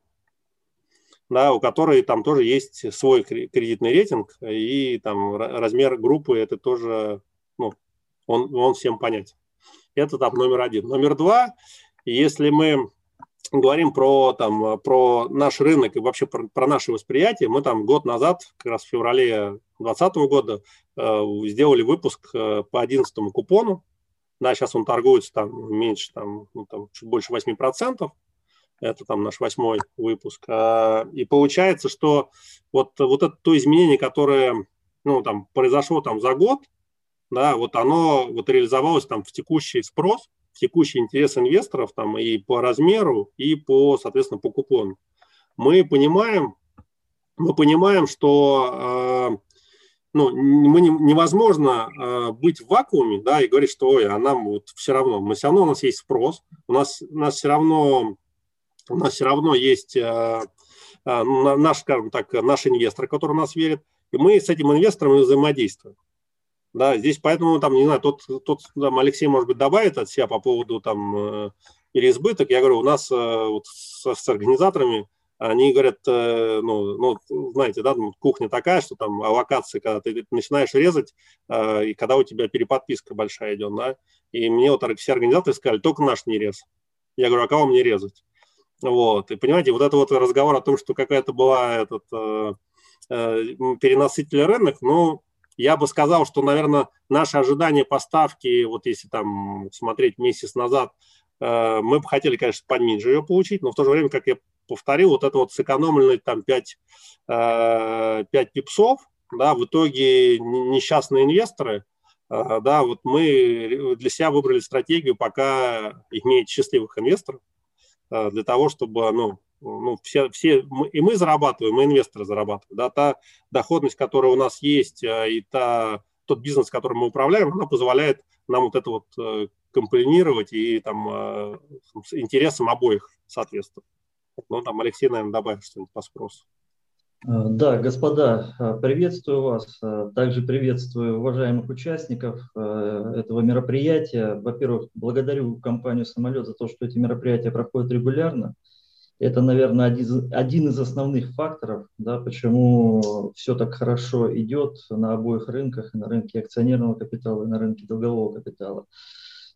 да, у которой там тоже есть свой кредитный рейтинг, и там размер группы это тоже, ну, он, он всем понятен. Это там номер один. Номер два, если мы говорим про, там, про наш рынок и вообще про, про наше восприятие, мы там год назад, как раз в феврале 2020 года, э, сделали выпуск э, по 11 купону. Да, сейчас он торгуется там меньше, там, ну, там чуть больше 8%. Это там наш восьмой выпуск. А, и получается, что вот, вот это то изменение, которое ну, там, произошло там за год, да, вот оно вот реализовалось там в текущий спрос, в текущий интерес инвесторов там и по размеру, и по, соответственно, по купону. Мы понимаем, мы понимаем, что э, ну, мы не, невозможно э, быть в вакууме, да, и говорить, что ой, а нам вот все равно, мы все равно у нас есть спрос, у нас, у нас все равно у нас все равно есть э, э, наш, скажем так, наш инвестор, который в нас верит, и мы с этим инвестором взаимодействуем. Да, здесь поэтому, там, не знаю, тот, тот там, Алексей, может быть, добавит от себя по поводу там э, переизбыток. Я говорю, у нас вот с, с организаторами они говорят, ну, ну, знаете, да, кухня такая, что там аллокации, когда ты начинаешь резать, и когда у тебя переподписка большая идет, да, и мне вот все организаторы сказали, только наш не рез. Я говорю, а кого мне резать? Вот. И понимаете, вот это вот разговор о том, что какая-то была этот, э, э, перенасытитель рынок, ну, я бы сказал, что, наверное, наши ожидания поставки, вот если там смотреть месяц назад, э, мы бы хотели, конечно, пониже ее получить, но в то же время, как я повторил, вот это вот сэкономленные там 5, э, 5 пипсов, да, в итоге несчастные инвесторы, э, да, вот мы для себя выбрали стратегию пока иметь счастливых инвесторов, для того, чтобы ну, ну, все, все, мы, и мы зарабатываем, и инвесторы зарабатывают. Да, та доходность, которая у нас есть, э, и та, тот бизнес, которым мы управляем, она позволяет нам вот это вот э, комплинировать и там с интересам обоих соответствует. Ну, там Алексей, наверное, добавит что-нибудь по спросу. Э, да, господа, э, приветствую вас. Э, также приветствую уважаемых участников этого мероприятия. Во-первых, благодарю компанию «Самолет» за то, что эти мероприятия проходят регулярно. Это, наверное, один из основных факторов, да, почему все так хорошо идет на обоих рынках, на рынке акционерного капитала, и на рынке долгового капитала.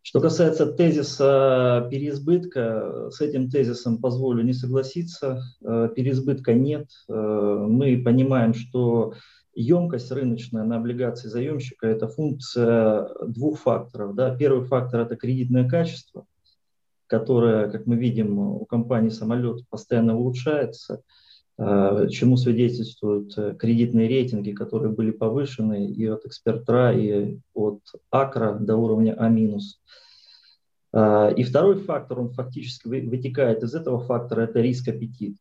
Что касается тезиса переизбытка, с этим тезисом позволю не согласиться. Э, переизбытка нет. Э, мы понимаем, что емкость рыночная на облигации заемщика – это функция двух факторов. Да? Первый фактор – это кредитное качество, которое, как мы видим, у компании «Самолет» постоянно улучшается, чему свидетельствуют кредитные рейтинги, которые были повышены и от экспертра, и от АКРа до уровня А-. А, и второй фактор, он фактически вытекает из этого фактора, это риск аппетит.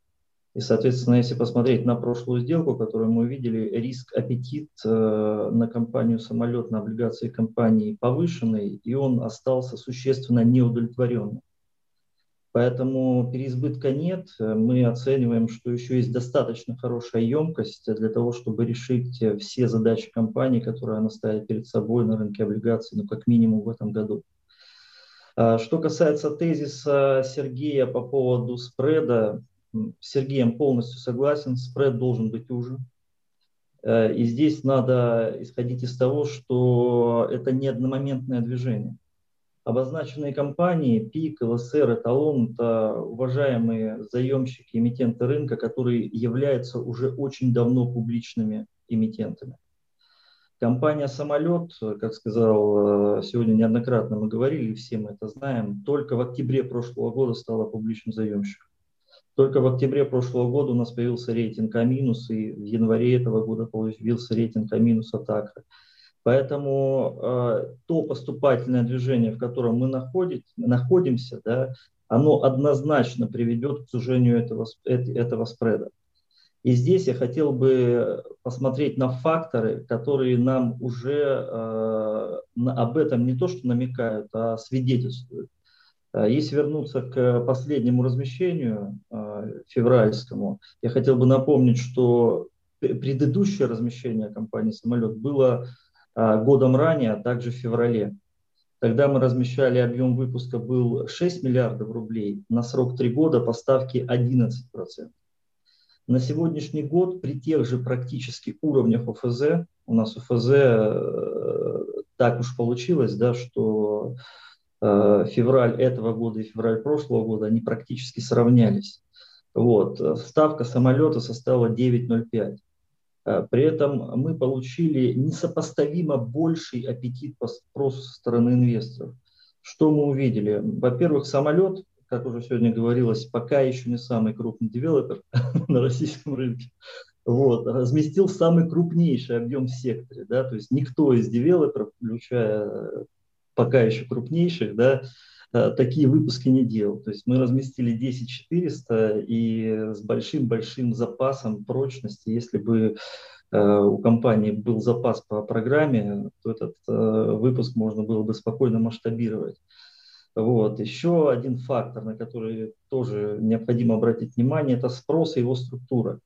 И, соответственно, если посмотреть на прошлую сделку, которую мы увидели, риск аппетит э, на компанию самолет, на облигации компании повышенный, и он остался существенно неудовлетворенным. Поэтому переизбытка нет. Мы оцениваем, что еще есть достаточно хорошая емкость для того, чтобы решить все задачи компании, которые она ставит перед собой на рынке облигаций, ну, как минимум в этом году. А, что касается тезиса Сергея по поводу спреда, с Сергеем полностью согласен, спред должен быть уже. Э, и здесь надо исходить из того, что это не одномоментное движение. Обозначенные компании, ПИК, ЛСР, Эталон – это уважаемые заемщики, эмитенты рынка, которые являются уже очень давно публичными эмитентами. Компания «Самолет», как сказал, э, сегодня неоднократно мы говорили, все мы это знаем, только в октябре прошлого года стала публичным заемщиком. Только в октябре прошлого года у нас появился рейтинг А-, и в январе этого года появился рейтинг А- от АКРы. Поэтому э, то поступательное движение, в котором мы находит, находимся, да, оно однозначно приведет к сужению этого, этого спреда. И здесь я хотел бы посмотреть на факторы, которые нам уже э, об этом не то что намекают, а свидетельствуют. Э, если вернуться к последнему размещению э, февральскому, я хотел бы напомнить, что предыдущее размещение компании «Самолет» было годом ранее, а также в феврале. Тогда мы размещали, объем выпуска был 6 миллиардов рублей, на срок 3 года поставки 11%. На сегодняшний год при тех же практически уровнях ОФЗ, у нас ОФЗ так уж получилось, да, что Э, февраль этого года и февраль прошлого года, они практически сравнялись. Вот. Ставка самолета составила 9,05. Э, при этом мы получили несопоставимо больший аппетит по спросу со стороны инвесторов. Что мы увидели? Во-первых, самолет, как уже сегодня говорилось, пока еще не самый крупный девелопер на российском рынке, вот, разместил самый крупнейший объем в секторе. Да, то есть никто из девелоперов, включая пока еще крупнейших, да, э, такие выпуски не делал. То есть мы разместили 10400 и с большим-большим запасом прочности. Если бы э, у компании был запас по программе, то этот э, выпуск можно было бы спокойно масштабировать. Вот. Еще один фактор, на который тоже необходимо обратить внимание, это спрос и его структура.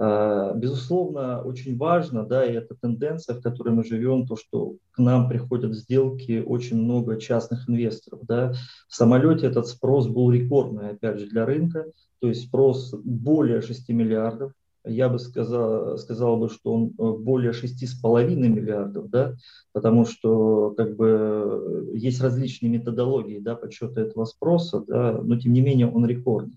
А, безусловно, очень важно, да, и это тенденция, в которой мы живем, то, что к нам приходят сделки очень много частных инвесторов. Да. В самолете этот спрос был рекордный, опять же, для рынка, то есть спрос более 6 миллиардов. Я бы сказал, сказал бы, что он э, более 6,5 миллиардов, да, потому что как бы есть различные методологии да, подсчета этого спроса, да, но тем не менее он рекордный.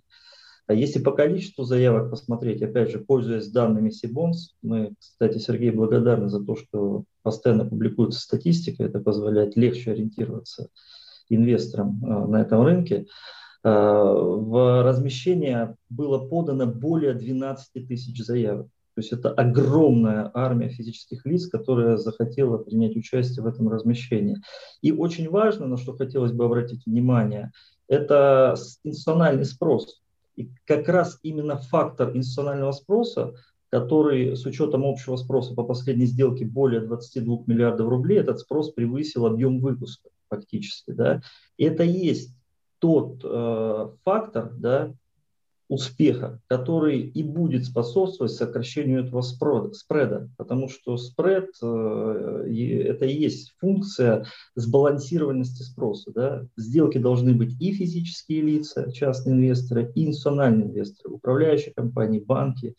А если по количеству заявок посмотреть, опять же, пользуясь данными Сибонс, мы, кстати, Сергей, благодарны за то, что постоянно публикуется статистика, это позволяет легче ориентироваться инвесторам а, на этом рынке. А, в размещение было подано более 12 тысяч заявок. То есть это огромная армия физических лиц, которая захотела принять участие в этом размещении. И очень важно, на что хотелось бы обратить внимание, это институциональный спрос. И как раз именно фактор институционального спроса, который с учетом общего спроса по последней сделке более 22 миллиардов рублей, этот спрос превысил объем выпуска фактически. Да? Это есть тот э, фактор, да, успеха, который и будет способствовать сокращению этого спреда, потому что спред э, это и есть функция сбалансированности спроса. Да? Сделки должны быть и физические лица, частные инвесторы, и институциональные инвесторы, управляющие компании, банки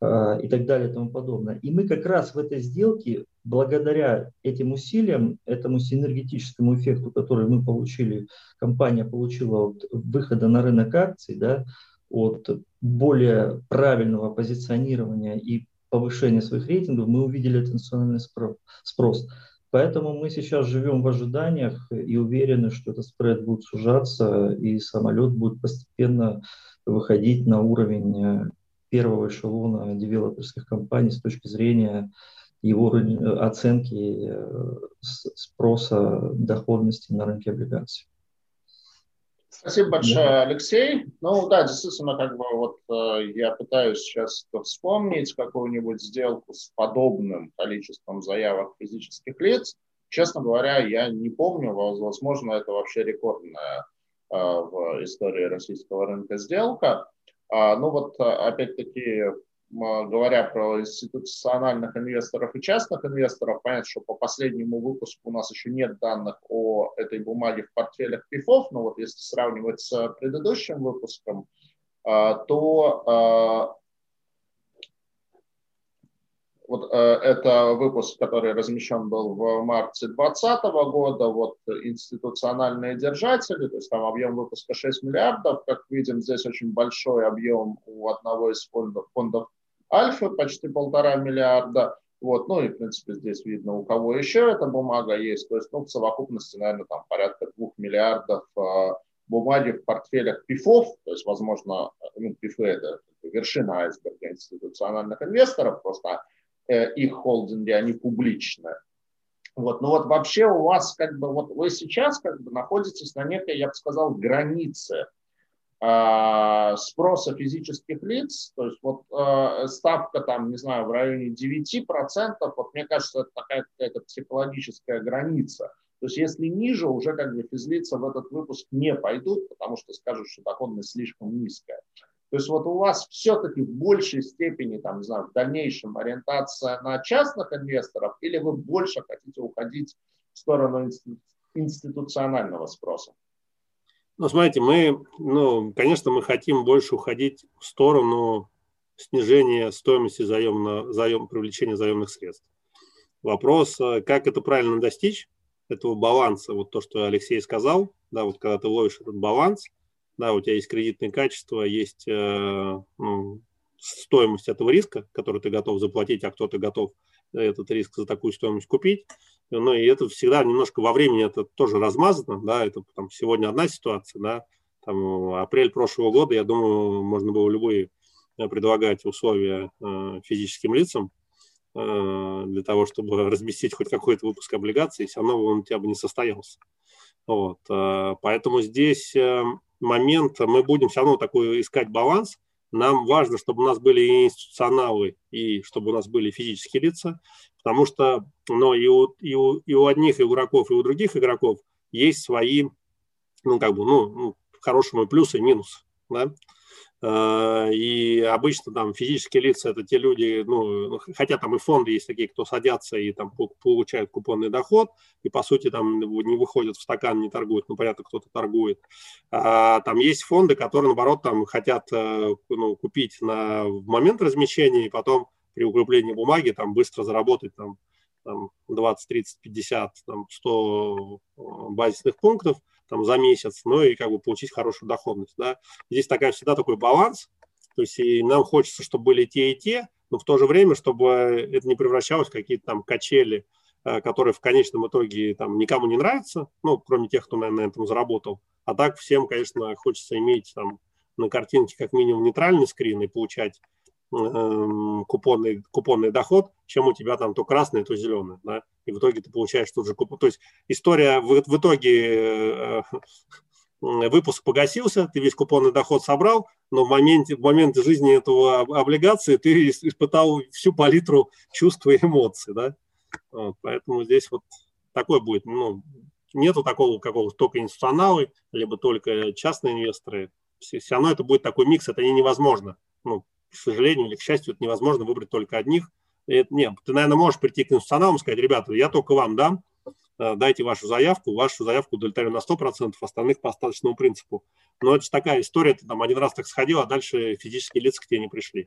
э, и так далее и тому подобное. И мы как раз в этой сделке, благодаря этим усилиям, этому синергетическому эффекту, который мы получили, компания получила от выхода на рынок акций, да, от более правильного позиционирования и повышения своих рейтингов, мы увидели национальный спрос. Поэтому мы сейчас живем в ожиданиях и уверены, что этот спред будет сужаться, и самолет будет постепенно выходить на уровень э, первого эшелона девелоперских компаний с точки зрения его оценки э, спроса доходности на рынке облигаций. Спасибо большое, да. Алексей. Ну да, действительно, как бы вот э, я пытаюсь сейчас вспомнить какую-нибудь сделку с подобным количеством заявок физических лиц. Честно говоря, я не помню, возможно, это вообще рекордная э, в истории российского рынка сделка. А, ну вот, э, опять-таки, говоря про институциональных инвесторов и частных инвесторов, понятно, что по последнему выпуску у нас еще нет данных о этой бумаге в портфелях ПИФов, но вот если сравнивать с предыдущим выпуском, а, то а, вот э, это выпуск, который размещен был в марте 2020 года, вот институциональные держатели, то есть там объем выпуска 6 миллиардов, как видим, здесь очень большой объем у одного из фондов, фондов Альфа, почти полтора миллиарда, вот, ну и, в принципе, здесь видно, у кого еще эта бумага есть, то есть, ну, в совокупности, наверное, там порядка двух миллиардов э, бумаги в портфелях ПИФов, то есть, возможно, ну, ПИФы – это вершина айсберга институциональных инвесторов, просто Э, их холдинги, они публичные. Вот, ну вот вообще у вас как бы, вот вы сейчас как бы находитесь на некой, я бы сказал, границе спроса физических лиц, то есть вот э, ставка там, не знаю, в районе 9%, вот мне кажется, это такая какая-то психологическая граница. То есть если ниже, уже как бы физлица в этот выпуск не пойдут, потому что скажут, что доходность слишком низкая. То есть вот у вас все-таки в большей степени, там, не знаю, в дальнейшем ориентация на частных инвесторов или вы больше хотите уходить в сторону институционального спроса? Ну, смотрите, мы, ну, конечно, мы хотим больше уходить в сторону снижения стоимости заемного, заем, привлечения заемных средств. Вопрос, э, как это правильно достичь, этого баланса, вот то, что Алексей сказал, да, вот когда ты ловишь этот баланс, да, у тебя есть кредитные качества, есть э, ну, стоимость этого риска, который ты готов заплатить, а кто-то готов этот риск за такую стоимость купить. Ну, и это всегда немножко во времени это тоже размазано, да, это там сегодня одна ситуация, да, там апрель прошлого года, я думаю, можно было любые э, предлагать условия э, физическим лицам э, для того, чтобы разместить хоть какой-то выпуск облигаций, все равно он у тебя бы не состоялся. Вот, э, поэтому здесь э, момент, мы будем все равно такой искать баланс, нам важно, чтобы у нас были и институционалы, и чтобы у нас были физические лица, потому что ну, и, у, и, у, и у одних игроков, и у других игроков есть свои, ну, как бы, ну, ну хорошему плюсы и минусы. Да? Э, и обычно там физические лица это те люди, ну, ну, хотя там и фонды есть такие, кто садятся и там получают купонный доход, и по сути там не выходят в стакан, не торгуют, ну, понятно, кто-то торгует. А там есть фонды, которые, наоборот, там хотят э, ну, купить на, в момент размещения и потом при укреплении бумаги там быстро заработать там, там 20, 30, 50, там 100 базисных пунктов – там, за месяц, ну и как бы получить хорошую доходность. Да. Здесь такая, всегда такой баланс, то есть и нам хочется, чтобы были те и те, но в то же время, чтобы это не превращалось в какие-то там качели, э, которые в конечном итоге там никому не нравятся, ну, кроме тех, кто, наверное, на этом заработал. А так всем, конечно, хочется иметь там на картинке как минимум нейтральный скрин и получать купонный, купонный доход, чем у тебя там то красное, то зеленое. Да? И в итоге ты получаешь тут же купон. То есть история в, в итоге э, выпуск погасился, ты весь купонный доход собрал, но в моменте, в моменте жизни этого облигации ты испытал всю палитру чувств и эмоций. Да? Вот, поэтому здесь вот такой будет. Ну, нету такого какого-то только институционалы, либо только частные инвесторы. Все, все равно это будет такой микс, это невозможно. Ну, к сожалению или к счастью, это невозможно выбрать только одних. Это, нет, ты, наверное, можешь прийти к институционалам и сказать, ребята, я только вам дам, э, дайте вашу заявку, вашу заявку удовлетворю на 100%, остальных по остаточному принципу. Но это же такая история, ты там один раз так сходил, а дальше физические лица к тебе не пришли.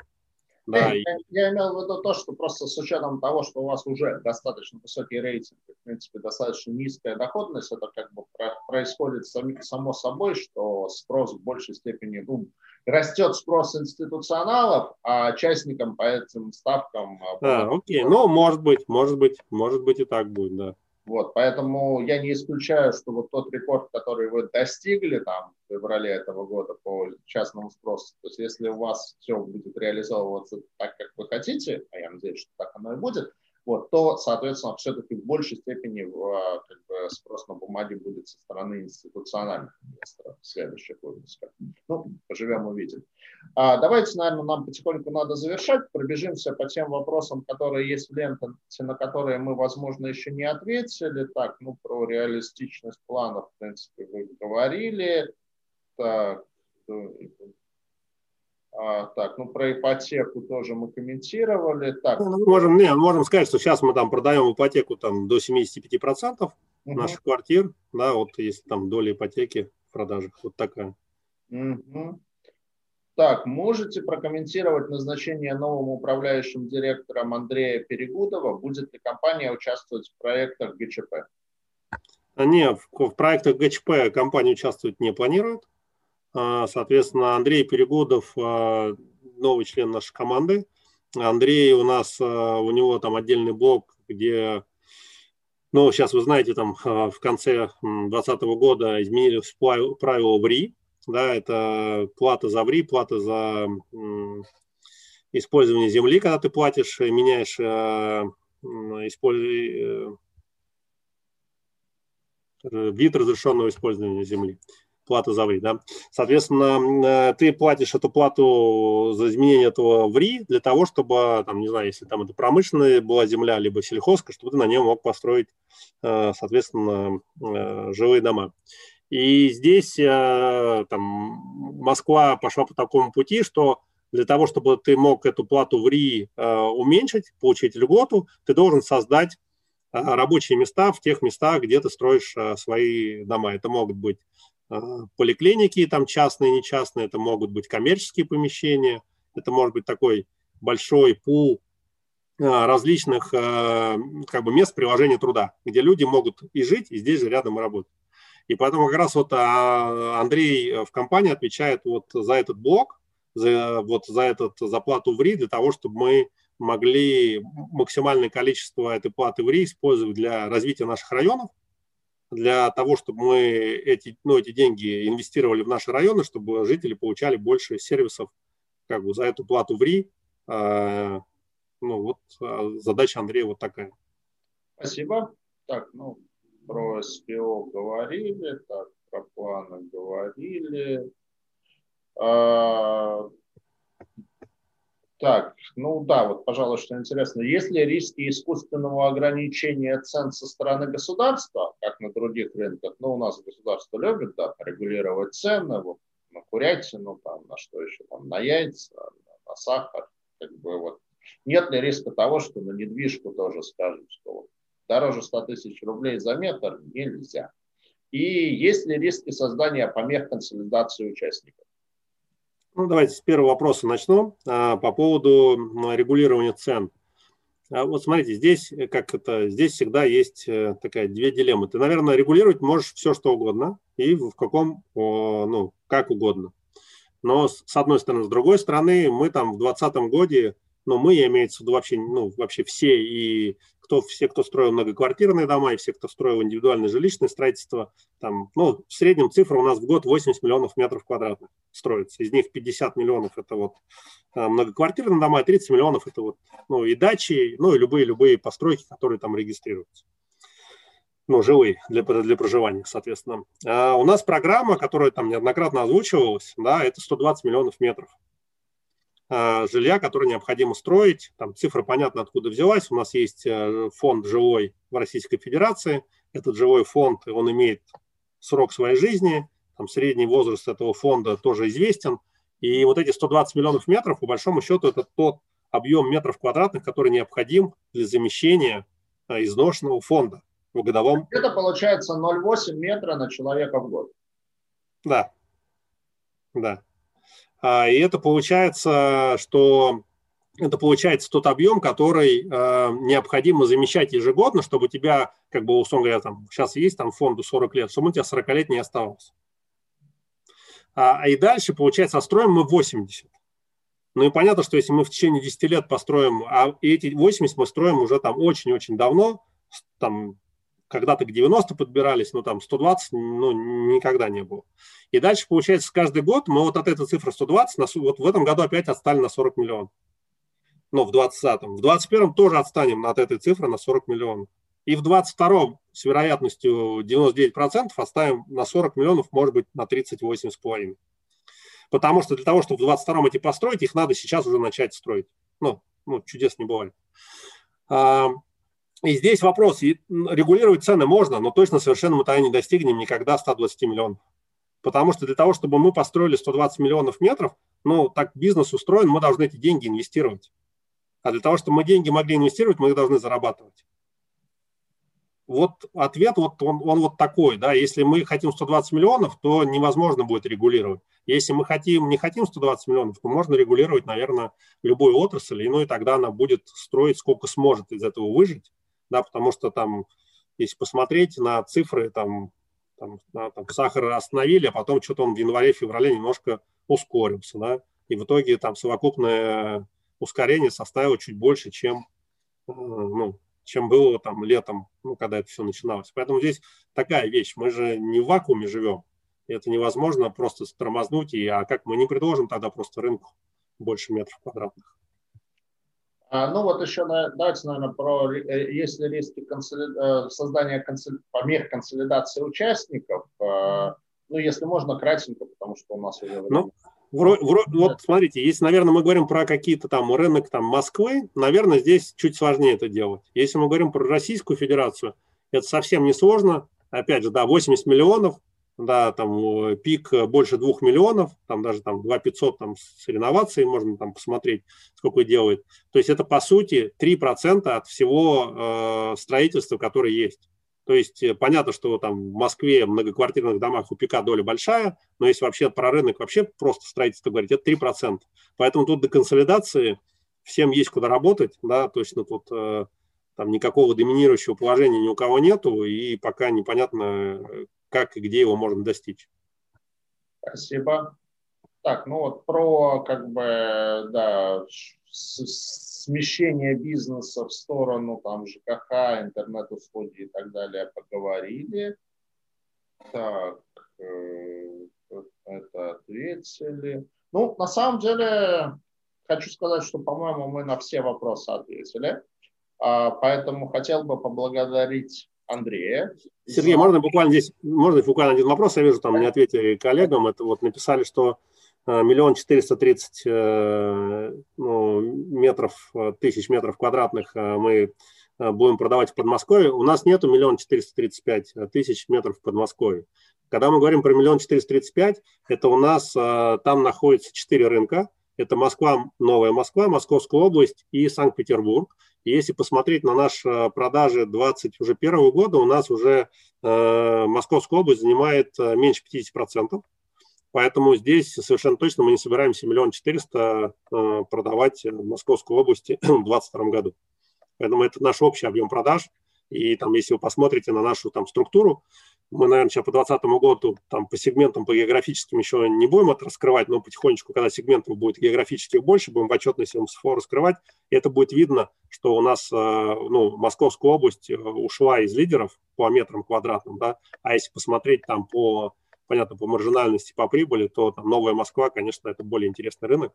Да, я, и... я имел в виду то, что просто с учетом того, что у вас уже достаточно высокий рейтинг, в принципе, достаточно низкая доходность, это как бы происходит само собой, что спрос в большей степени, ну, растет спрос институционалов, а частникам по этим ставкам... А, да, окей, ну, может быть, может быть, может быть и так будет, да. Вот, поэтому я не исключаю, что вот тот рекорд, который вы достигли там в феврале этого года по частному спросу, то есть если у вас все будет реализовываться так, как вы хотите, а я надеюсь, что так оно и будет, вот, то, соответственно, все-таки в большей степени а, как бы, спрос на бумаге будет со стороны институциональных инвесторов в следующих выпусках. Ну, поживем, увидим. А, давайте, наверное, нам потихоньку надо завершать. Пробежимся по тем вопросам, которые есть в ленте, на которые мы, возможно, еще не ответили. Так, ну, про реалистичность планов, в принципе, вы говорили. Так, а, так, ну про ипотеку тоже мы комментировали. Так. Ну, можем, не, можем сказать, что сейчас мы там продаем ипотеку там, до 75% угу. наших квартир, да, вот если там доля ипотеки в продажах, вот такая. Угу. Так, можете прокомментировать назначение новым управляющим директором Андрея Перегудова? Будет ли компания участвовать в проектах ГЧП? А, не, в, в проектах ГЧП компания участвовать не планирует. А, соответственно, Андрей Перегодов, а, новый член нашей команды. Андрей у нас, а, у него там отдельный блок, где, ну, сейчас вы знаете, там в конце 2020 года изменились правила в да, это плата за ВРИ, плата за использование земли, когда ты платишь, меняешь использ... Э, вид разрешенного использования земли. Плата за ВРИ, да. Соответственно, ты платишь эту плату за изменение этого ВРИ для того, чтобы, там, не знаю, если там это промышленная была земля, либо сельхозка, чтобы ты на нем мог построить, соответственно, жилые дома. И здесь там, Москва пошла по такому пути, что для того, чтобы ты мог эту плату в РИ э, уменьшить, получить льготу, ты должен создать э, рабочие места в тех местах, где ты строишь э, свои дома. Это могут быть э, поликлиники, там частные, не частные, это могут быть коммерческие помещения, это может быть такой большой пул э, различных э, как бы мест приложения труда, где люди могут и жить, и здесь же рядом и работать. И поэтому как раз вот а, Андрей в компании отвечает вот за этот блок, за, вот за эту заплату в РИ для того, чтобы мы могли максимальное количество этой платы в РИ использовать для развития наших районов, для того, чтобы мы эти, ну, эти деньги инвестировали в наши районы, чтобы жители получали больше сервисов как бы за эту плату в РИ. А, ну, вот а, задача Андрея вот такая. Спасибо. Так, ну, про СПО говорили, так, про планы говорили. А, так, ну да, вот, пожалуй, что интересно. Есть ли риски искусственного ограничения цен со стороны государства, как на других рынках? Ну, у нас государство любит, да, регулировать цены, вот, на курятину, там, на что еще, там, на яйца, на, на сахар, как бы вот. Нет ли риска того, что на недвижку тоже скажут, что вот, дороже 100 тысяч рублей за метр нельзя? И есть ли риски создания помех консолидации участников? Ну, давайте с первого вопроса начну а, по поводу регулирования цен. А вот смотрите, здесь э, как это, здесь всегда есть э, такая две дилеммы. Ты, наверное, регулировать можешь все, что угодно и в каком, ну, как угодно. Но с одной стороны, с другой стороны, мы там в 2020 году, ну, мы, имеется в виду вообще, ну, вообще все и кто, все, кто строил многоквартирные дома, и все, кто строил индивидуальное жилищное строительство, там, ну, в среднем цифра у нас в год 80 миллионов метров квадратных строится. Из них 50 миллионов – это вот э, многоквартирные дома, и 30 миллионов – это вот, ну, и дачи, ну, и любые-любые постройки, которые там регистрируются ну, жилые для, для проживания, соответственно. А у нас программа, которая там неоднократно озвучивалась, да, это 120 миллионов метров. Э, жилья, которое необходимо строить. Там цифра понятно откуда взялась. У нас есть э, фонд жилой в Российской Федерации. Этот жилой фонд, он имеет срок своей жизни. Там средний возраст этого фонда тоже известен. И вот эти 120 миллионов метров, по большому счету, это тот объем метров квадратных, который необходим для замещения э, изношенного фонда в годовом. Это получается 0,8 метра на человека в год. Да. Да. А, и это получается, что это получается тот объем, который э, необходимо замещать ежегодно, чтобы у тебя, как бы, условно говоря, там, сейчас есть там фонду 40 лет, чтобы у тебя 40 лет оставалось. А, и дальше, получается, отстроим мы 80. Ну и понятно, что если мы в течение 10 лет построим, а эти 80 мы строим уже там очень-очень давно, там когда-то к 90 подбирались, но там 120 ну, никогда не было. И дальше, получается, каждый год мы вот от этой цифры 120, на, вот в этом году опять отстали на 40 миллионов. Ну, в 20-м. В 21-м тоже отстанем от этой цифры на 40 миллионов. И в 22-м с вероятностью 99% оставим на 40 миллионов, может быть, на 38,5. Потому что для того, чтобы в 22-м эти построить, их надо сейчас уже начать строить. Ну, ну чудес не бывает. И здесь вопрос, регулировать цены можно, но точно совершенно мы тогда не достигнем никогда 120 миллионов. Потому что для того, чтобы мы построили 120 миллионов метров, ну, так бизнес устроен, мы должны эти деньги инвестировать. А для того, чтобы мы деньги могли инвестировать, мы их должны зарабатывать. Вот ответ, вот он, он вот такой, да, если мы хотим 120 миллионов, то невозможно будет регулировать. Если мы хотим, не хотим 120 миллионов, то можно регулировать, наверное, любую отрасль, и, ну и тогда она будет строить, сколько сможет из этого выжить да, потому что там, если посмотреть на цифры, там, там, на, там сахар остановили, а потом что-то он в январе-феврале немножко ускорился, да, и в итоге там совокупное ускорение составило чуть больше, чем, э, ну, чем было там летом, ну, когда это все начиналось. Поэтому здесь такая вещь, мы же не в вакууме живем, это невозможно просто тормознуть, и, а как мы не предложим тогда просто рынку больше метров квадратных. А, ну вот еще давайте, наверное, про э, есть ли риски консоли... Э, создания консоли... помех консолидации участников. А, Ну, если можно, кратенько, потому что у нас уже... Ну, вро, вро, вот смотрите, если, наверное, мы говорим про какие-то там рынок там Москвы, наверное, здесь чуть сложнее это делать. Если мы говорим про Российскую Федерацию, это совсем не сложно. Опять же, да, 80 миллионов, да, там пик больше 2 миллионов, там даже там 2 500 там с реновацией можно там посмотреть, сколько делает. То есть это по сути 3% от всего э, строительства, которое есть. То есть э, понятно, что там в Москве в многоквартирных домах у ПИКа доля большая, но если вообще про рынок вообще просто строительство говорить, это 3%. Поэтому тут до консолидации всем есть куда работать, да, точно тут э, там никакого доминирующего положения ни у кого нету, и пока непонятно, как и где его можно достичь. Спасибо. Так, ну вот про как бы, да, смещение бизнеса в сторону там ЖКХ, интернет-услуги и так далее поговорили. Так, э, это ответили. Ну, на самом деле, хочу сказать, что, по-моему, мы на все вопросы ответили. А, поэтому хотел бы поблагодарить Андрея. Сергей, можно буквально здесь, можно буквально один вопрос, я вижу, там не ответили коллегам, это вот написали, что э, миллион четыреста тридцать э, ну, метров, э, тысяч метров квадратных мы будем продавать в Подмосковье. У нас нету миллион четыреста тридцать пять тысяч метров в Подмосковье. Когда мы говорим про миллион четыреста тридцать пять, это у нас там находится четыре рынка. Это Москва, Новая Москва, Московская область и Санкт-Петербург. Если посмотреть на наши продажи 2021 года, у нас уже э, Московская область занимает э, меньше 50%. Поэтому здесь совершенно точно мы не собираемся миллион четыреста э, продавать в Московской области в 2022 году. Поэтому это наш общий объем продаж. И там, если вы посмотрите на нашу там структуру, мы, наверное, сейчас по 2020 году там по сегментам, по географическим еще не будем это раскрывать, но потихонечку, когда сегментов будет географических больше, будем в отчетности МСФО раскрывать, и это будет видно, что у нас э, ну, Московская область э, ушла из лидеров по метрам квадратным, да, а если посмотреть там по, понятно, по маржинальности, по прибыли, то там Новая Москва, конечно, это более интересный рынок,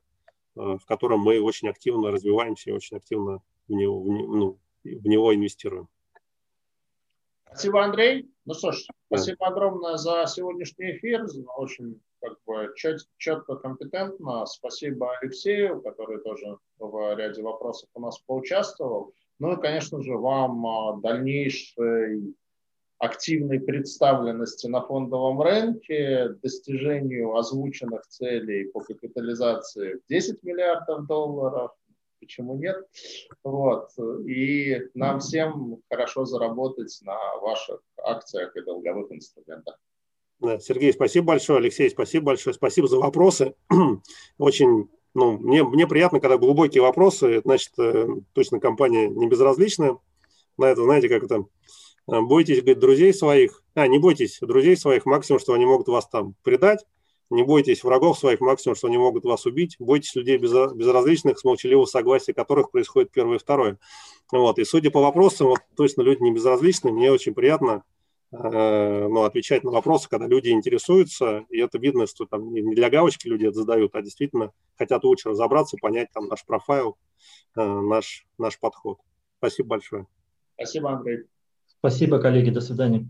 э, в котором мы очень активно развиваемся и очень активно в него, в, ну, в него инвестируем. Спасибо, Андрей. Ну что ж, спасибо огромное за сегодняшний эфир. Очень как бы чет, четко, компетентно. Спасибо Алексею, который тоже в ряде вопросов у нас поучаствовал. Ну и, конечно же, вам а, дальнейшей активной представленности на фондовом рынке, достижению озвученных целей по капитализации в 10 миллиардов долларов, почему нет. Вот. И нам всем хорошо заработать на ваших акциях и долговых инструментах. Сергей, спасибо большое. Алексей, спасибо большое. Спасибо за вопросы. Очень, ну, мне, мне приятно, когда глубокие вопросы. Значит, э, точно компания не безразличная. На это, знаете, как это, бойтесь, говорит, друзей своих. А, не бойтесь друзей своих, максимум, что они могут вас там предать. Не бойтесь врагов своих, максимум, что они могут вас убить. Бойтесь людей безразличных, с молчаливого согласия которых происходит первое и второе. Вот. И судя по вопросам, вот, точно люди не безразличны. Мне очень приятно э, ну, отвечать на вопросы, когда люди интересуются. И это видно, что там не для галочки люди это задают, а действительно хотят лучше разобраться, понять там наш профайл, э, наш, наш подход. Спасибо большое. Спасибо, Андрей. Спасибо, коллеги. До свидания.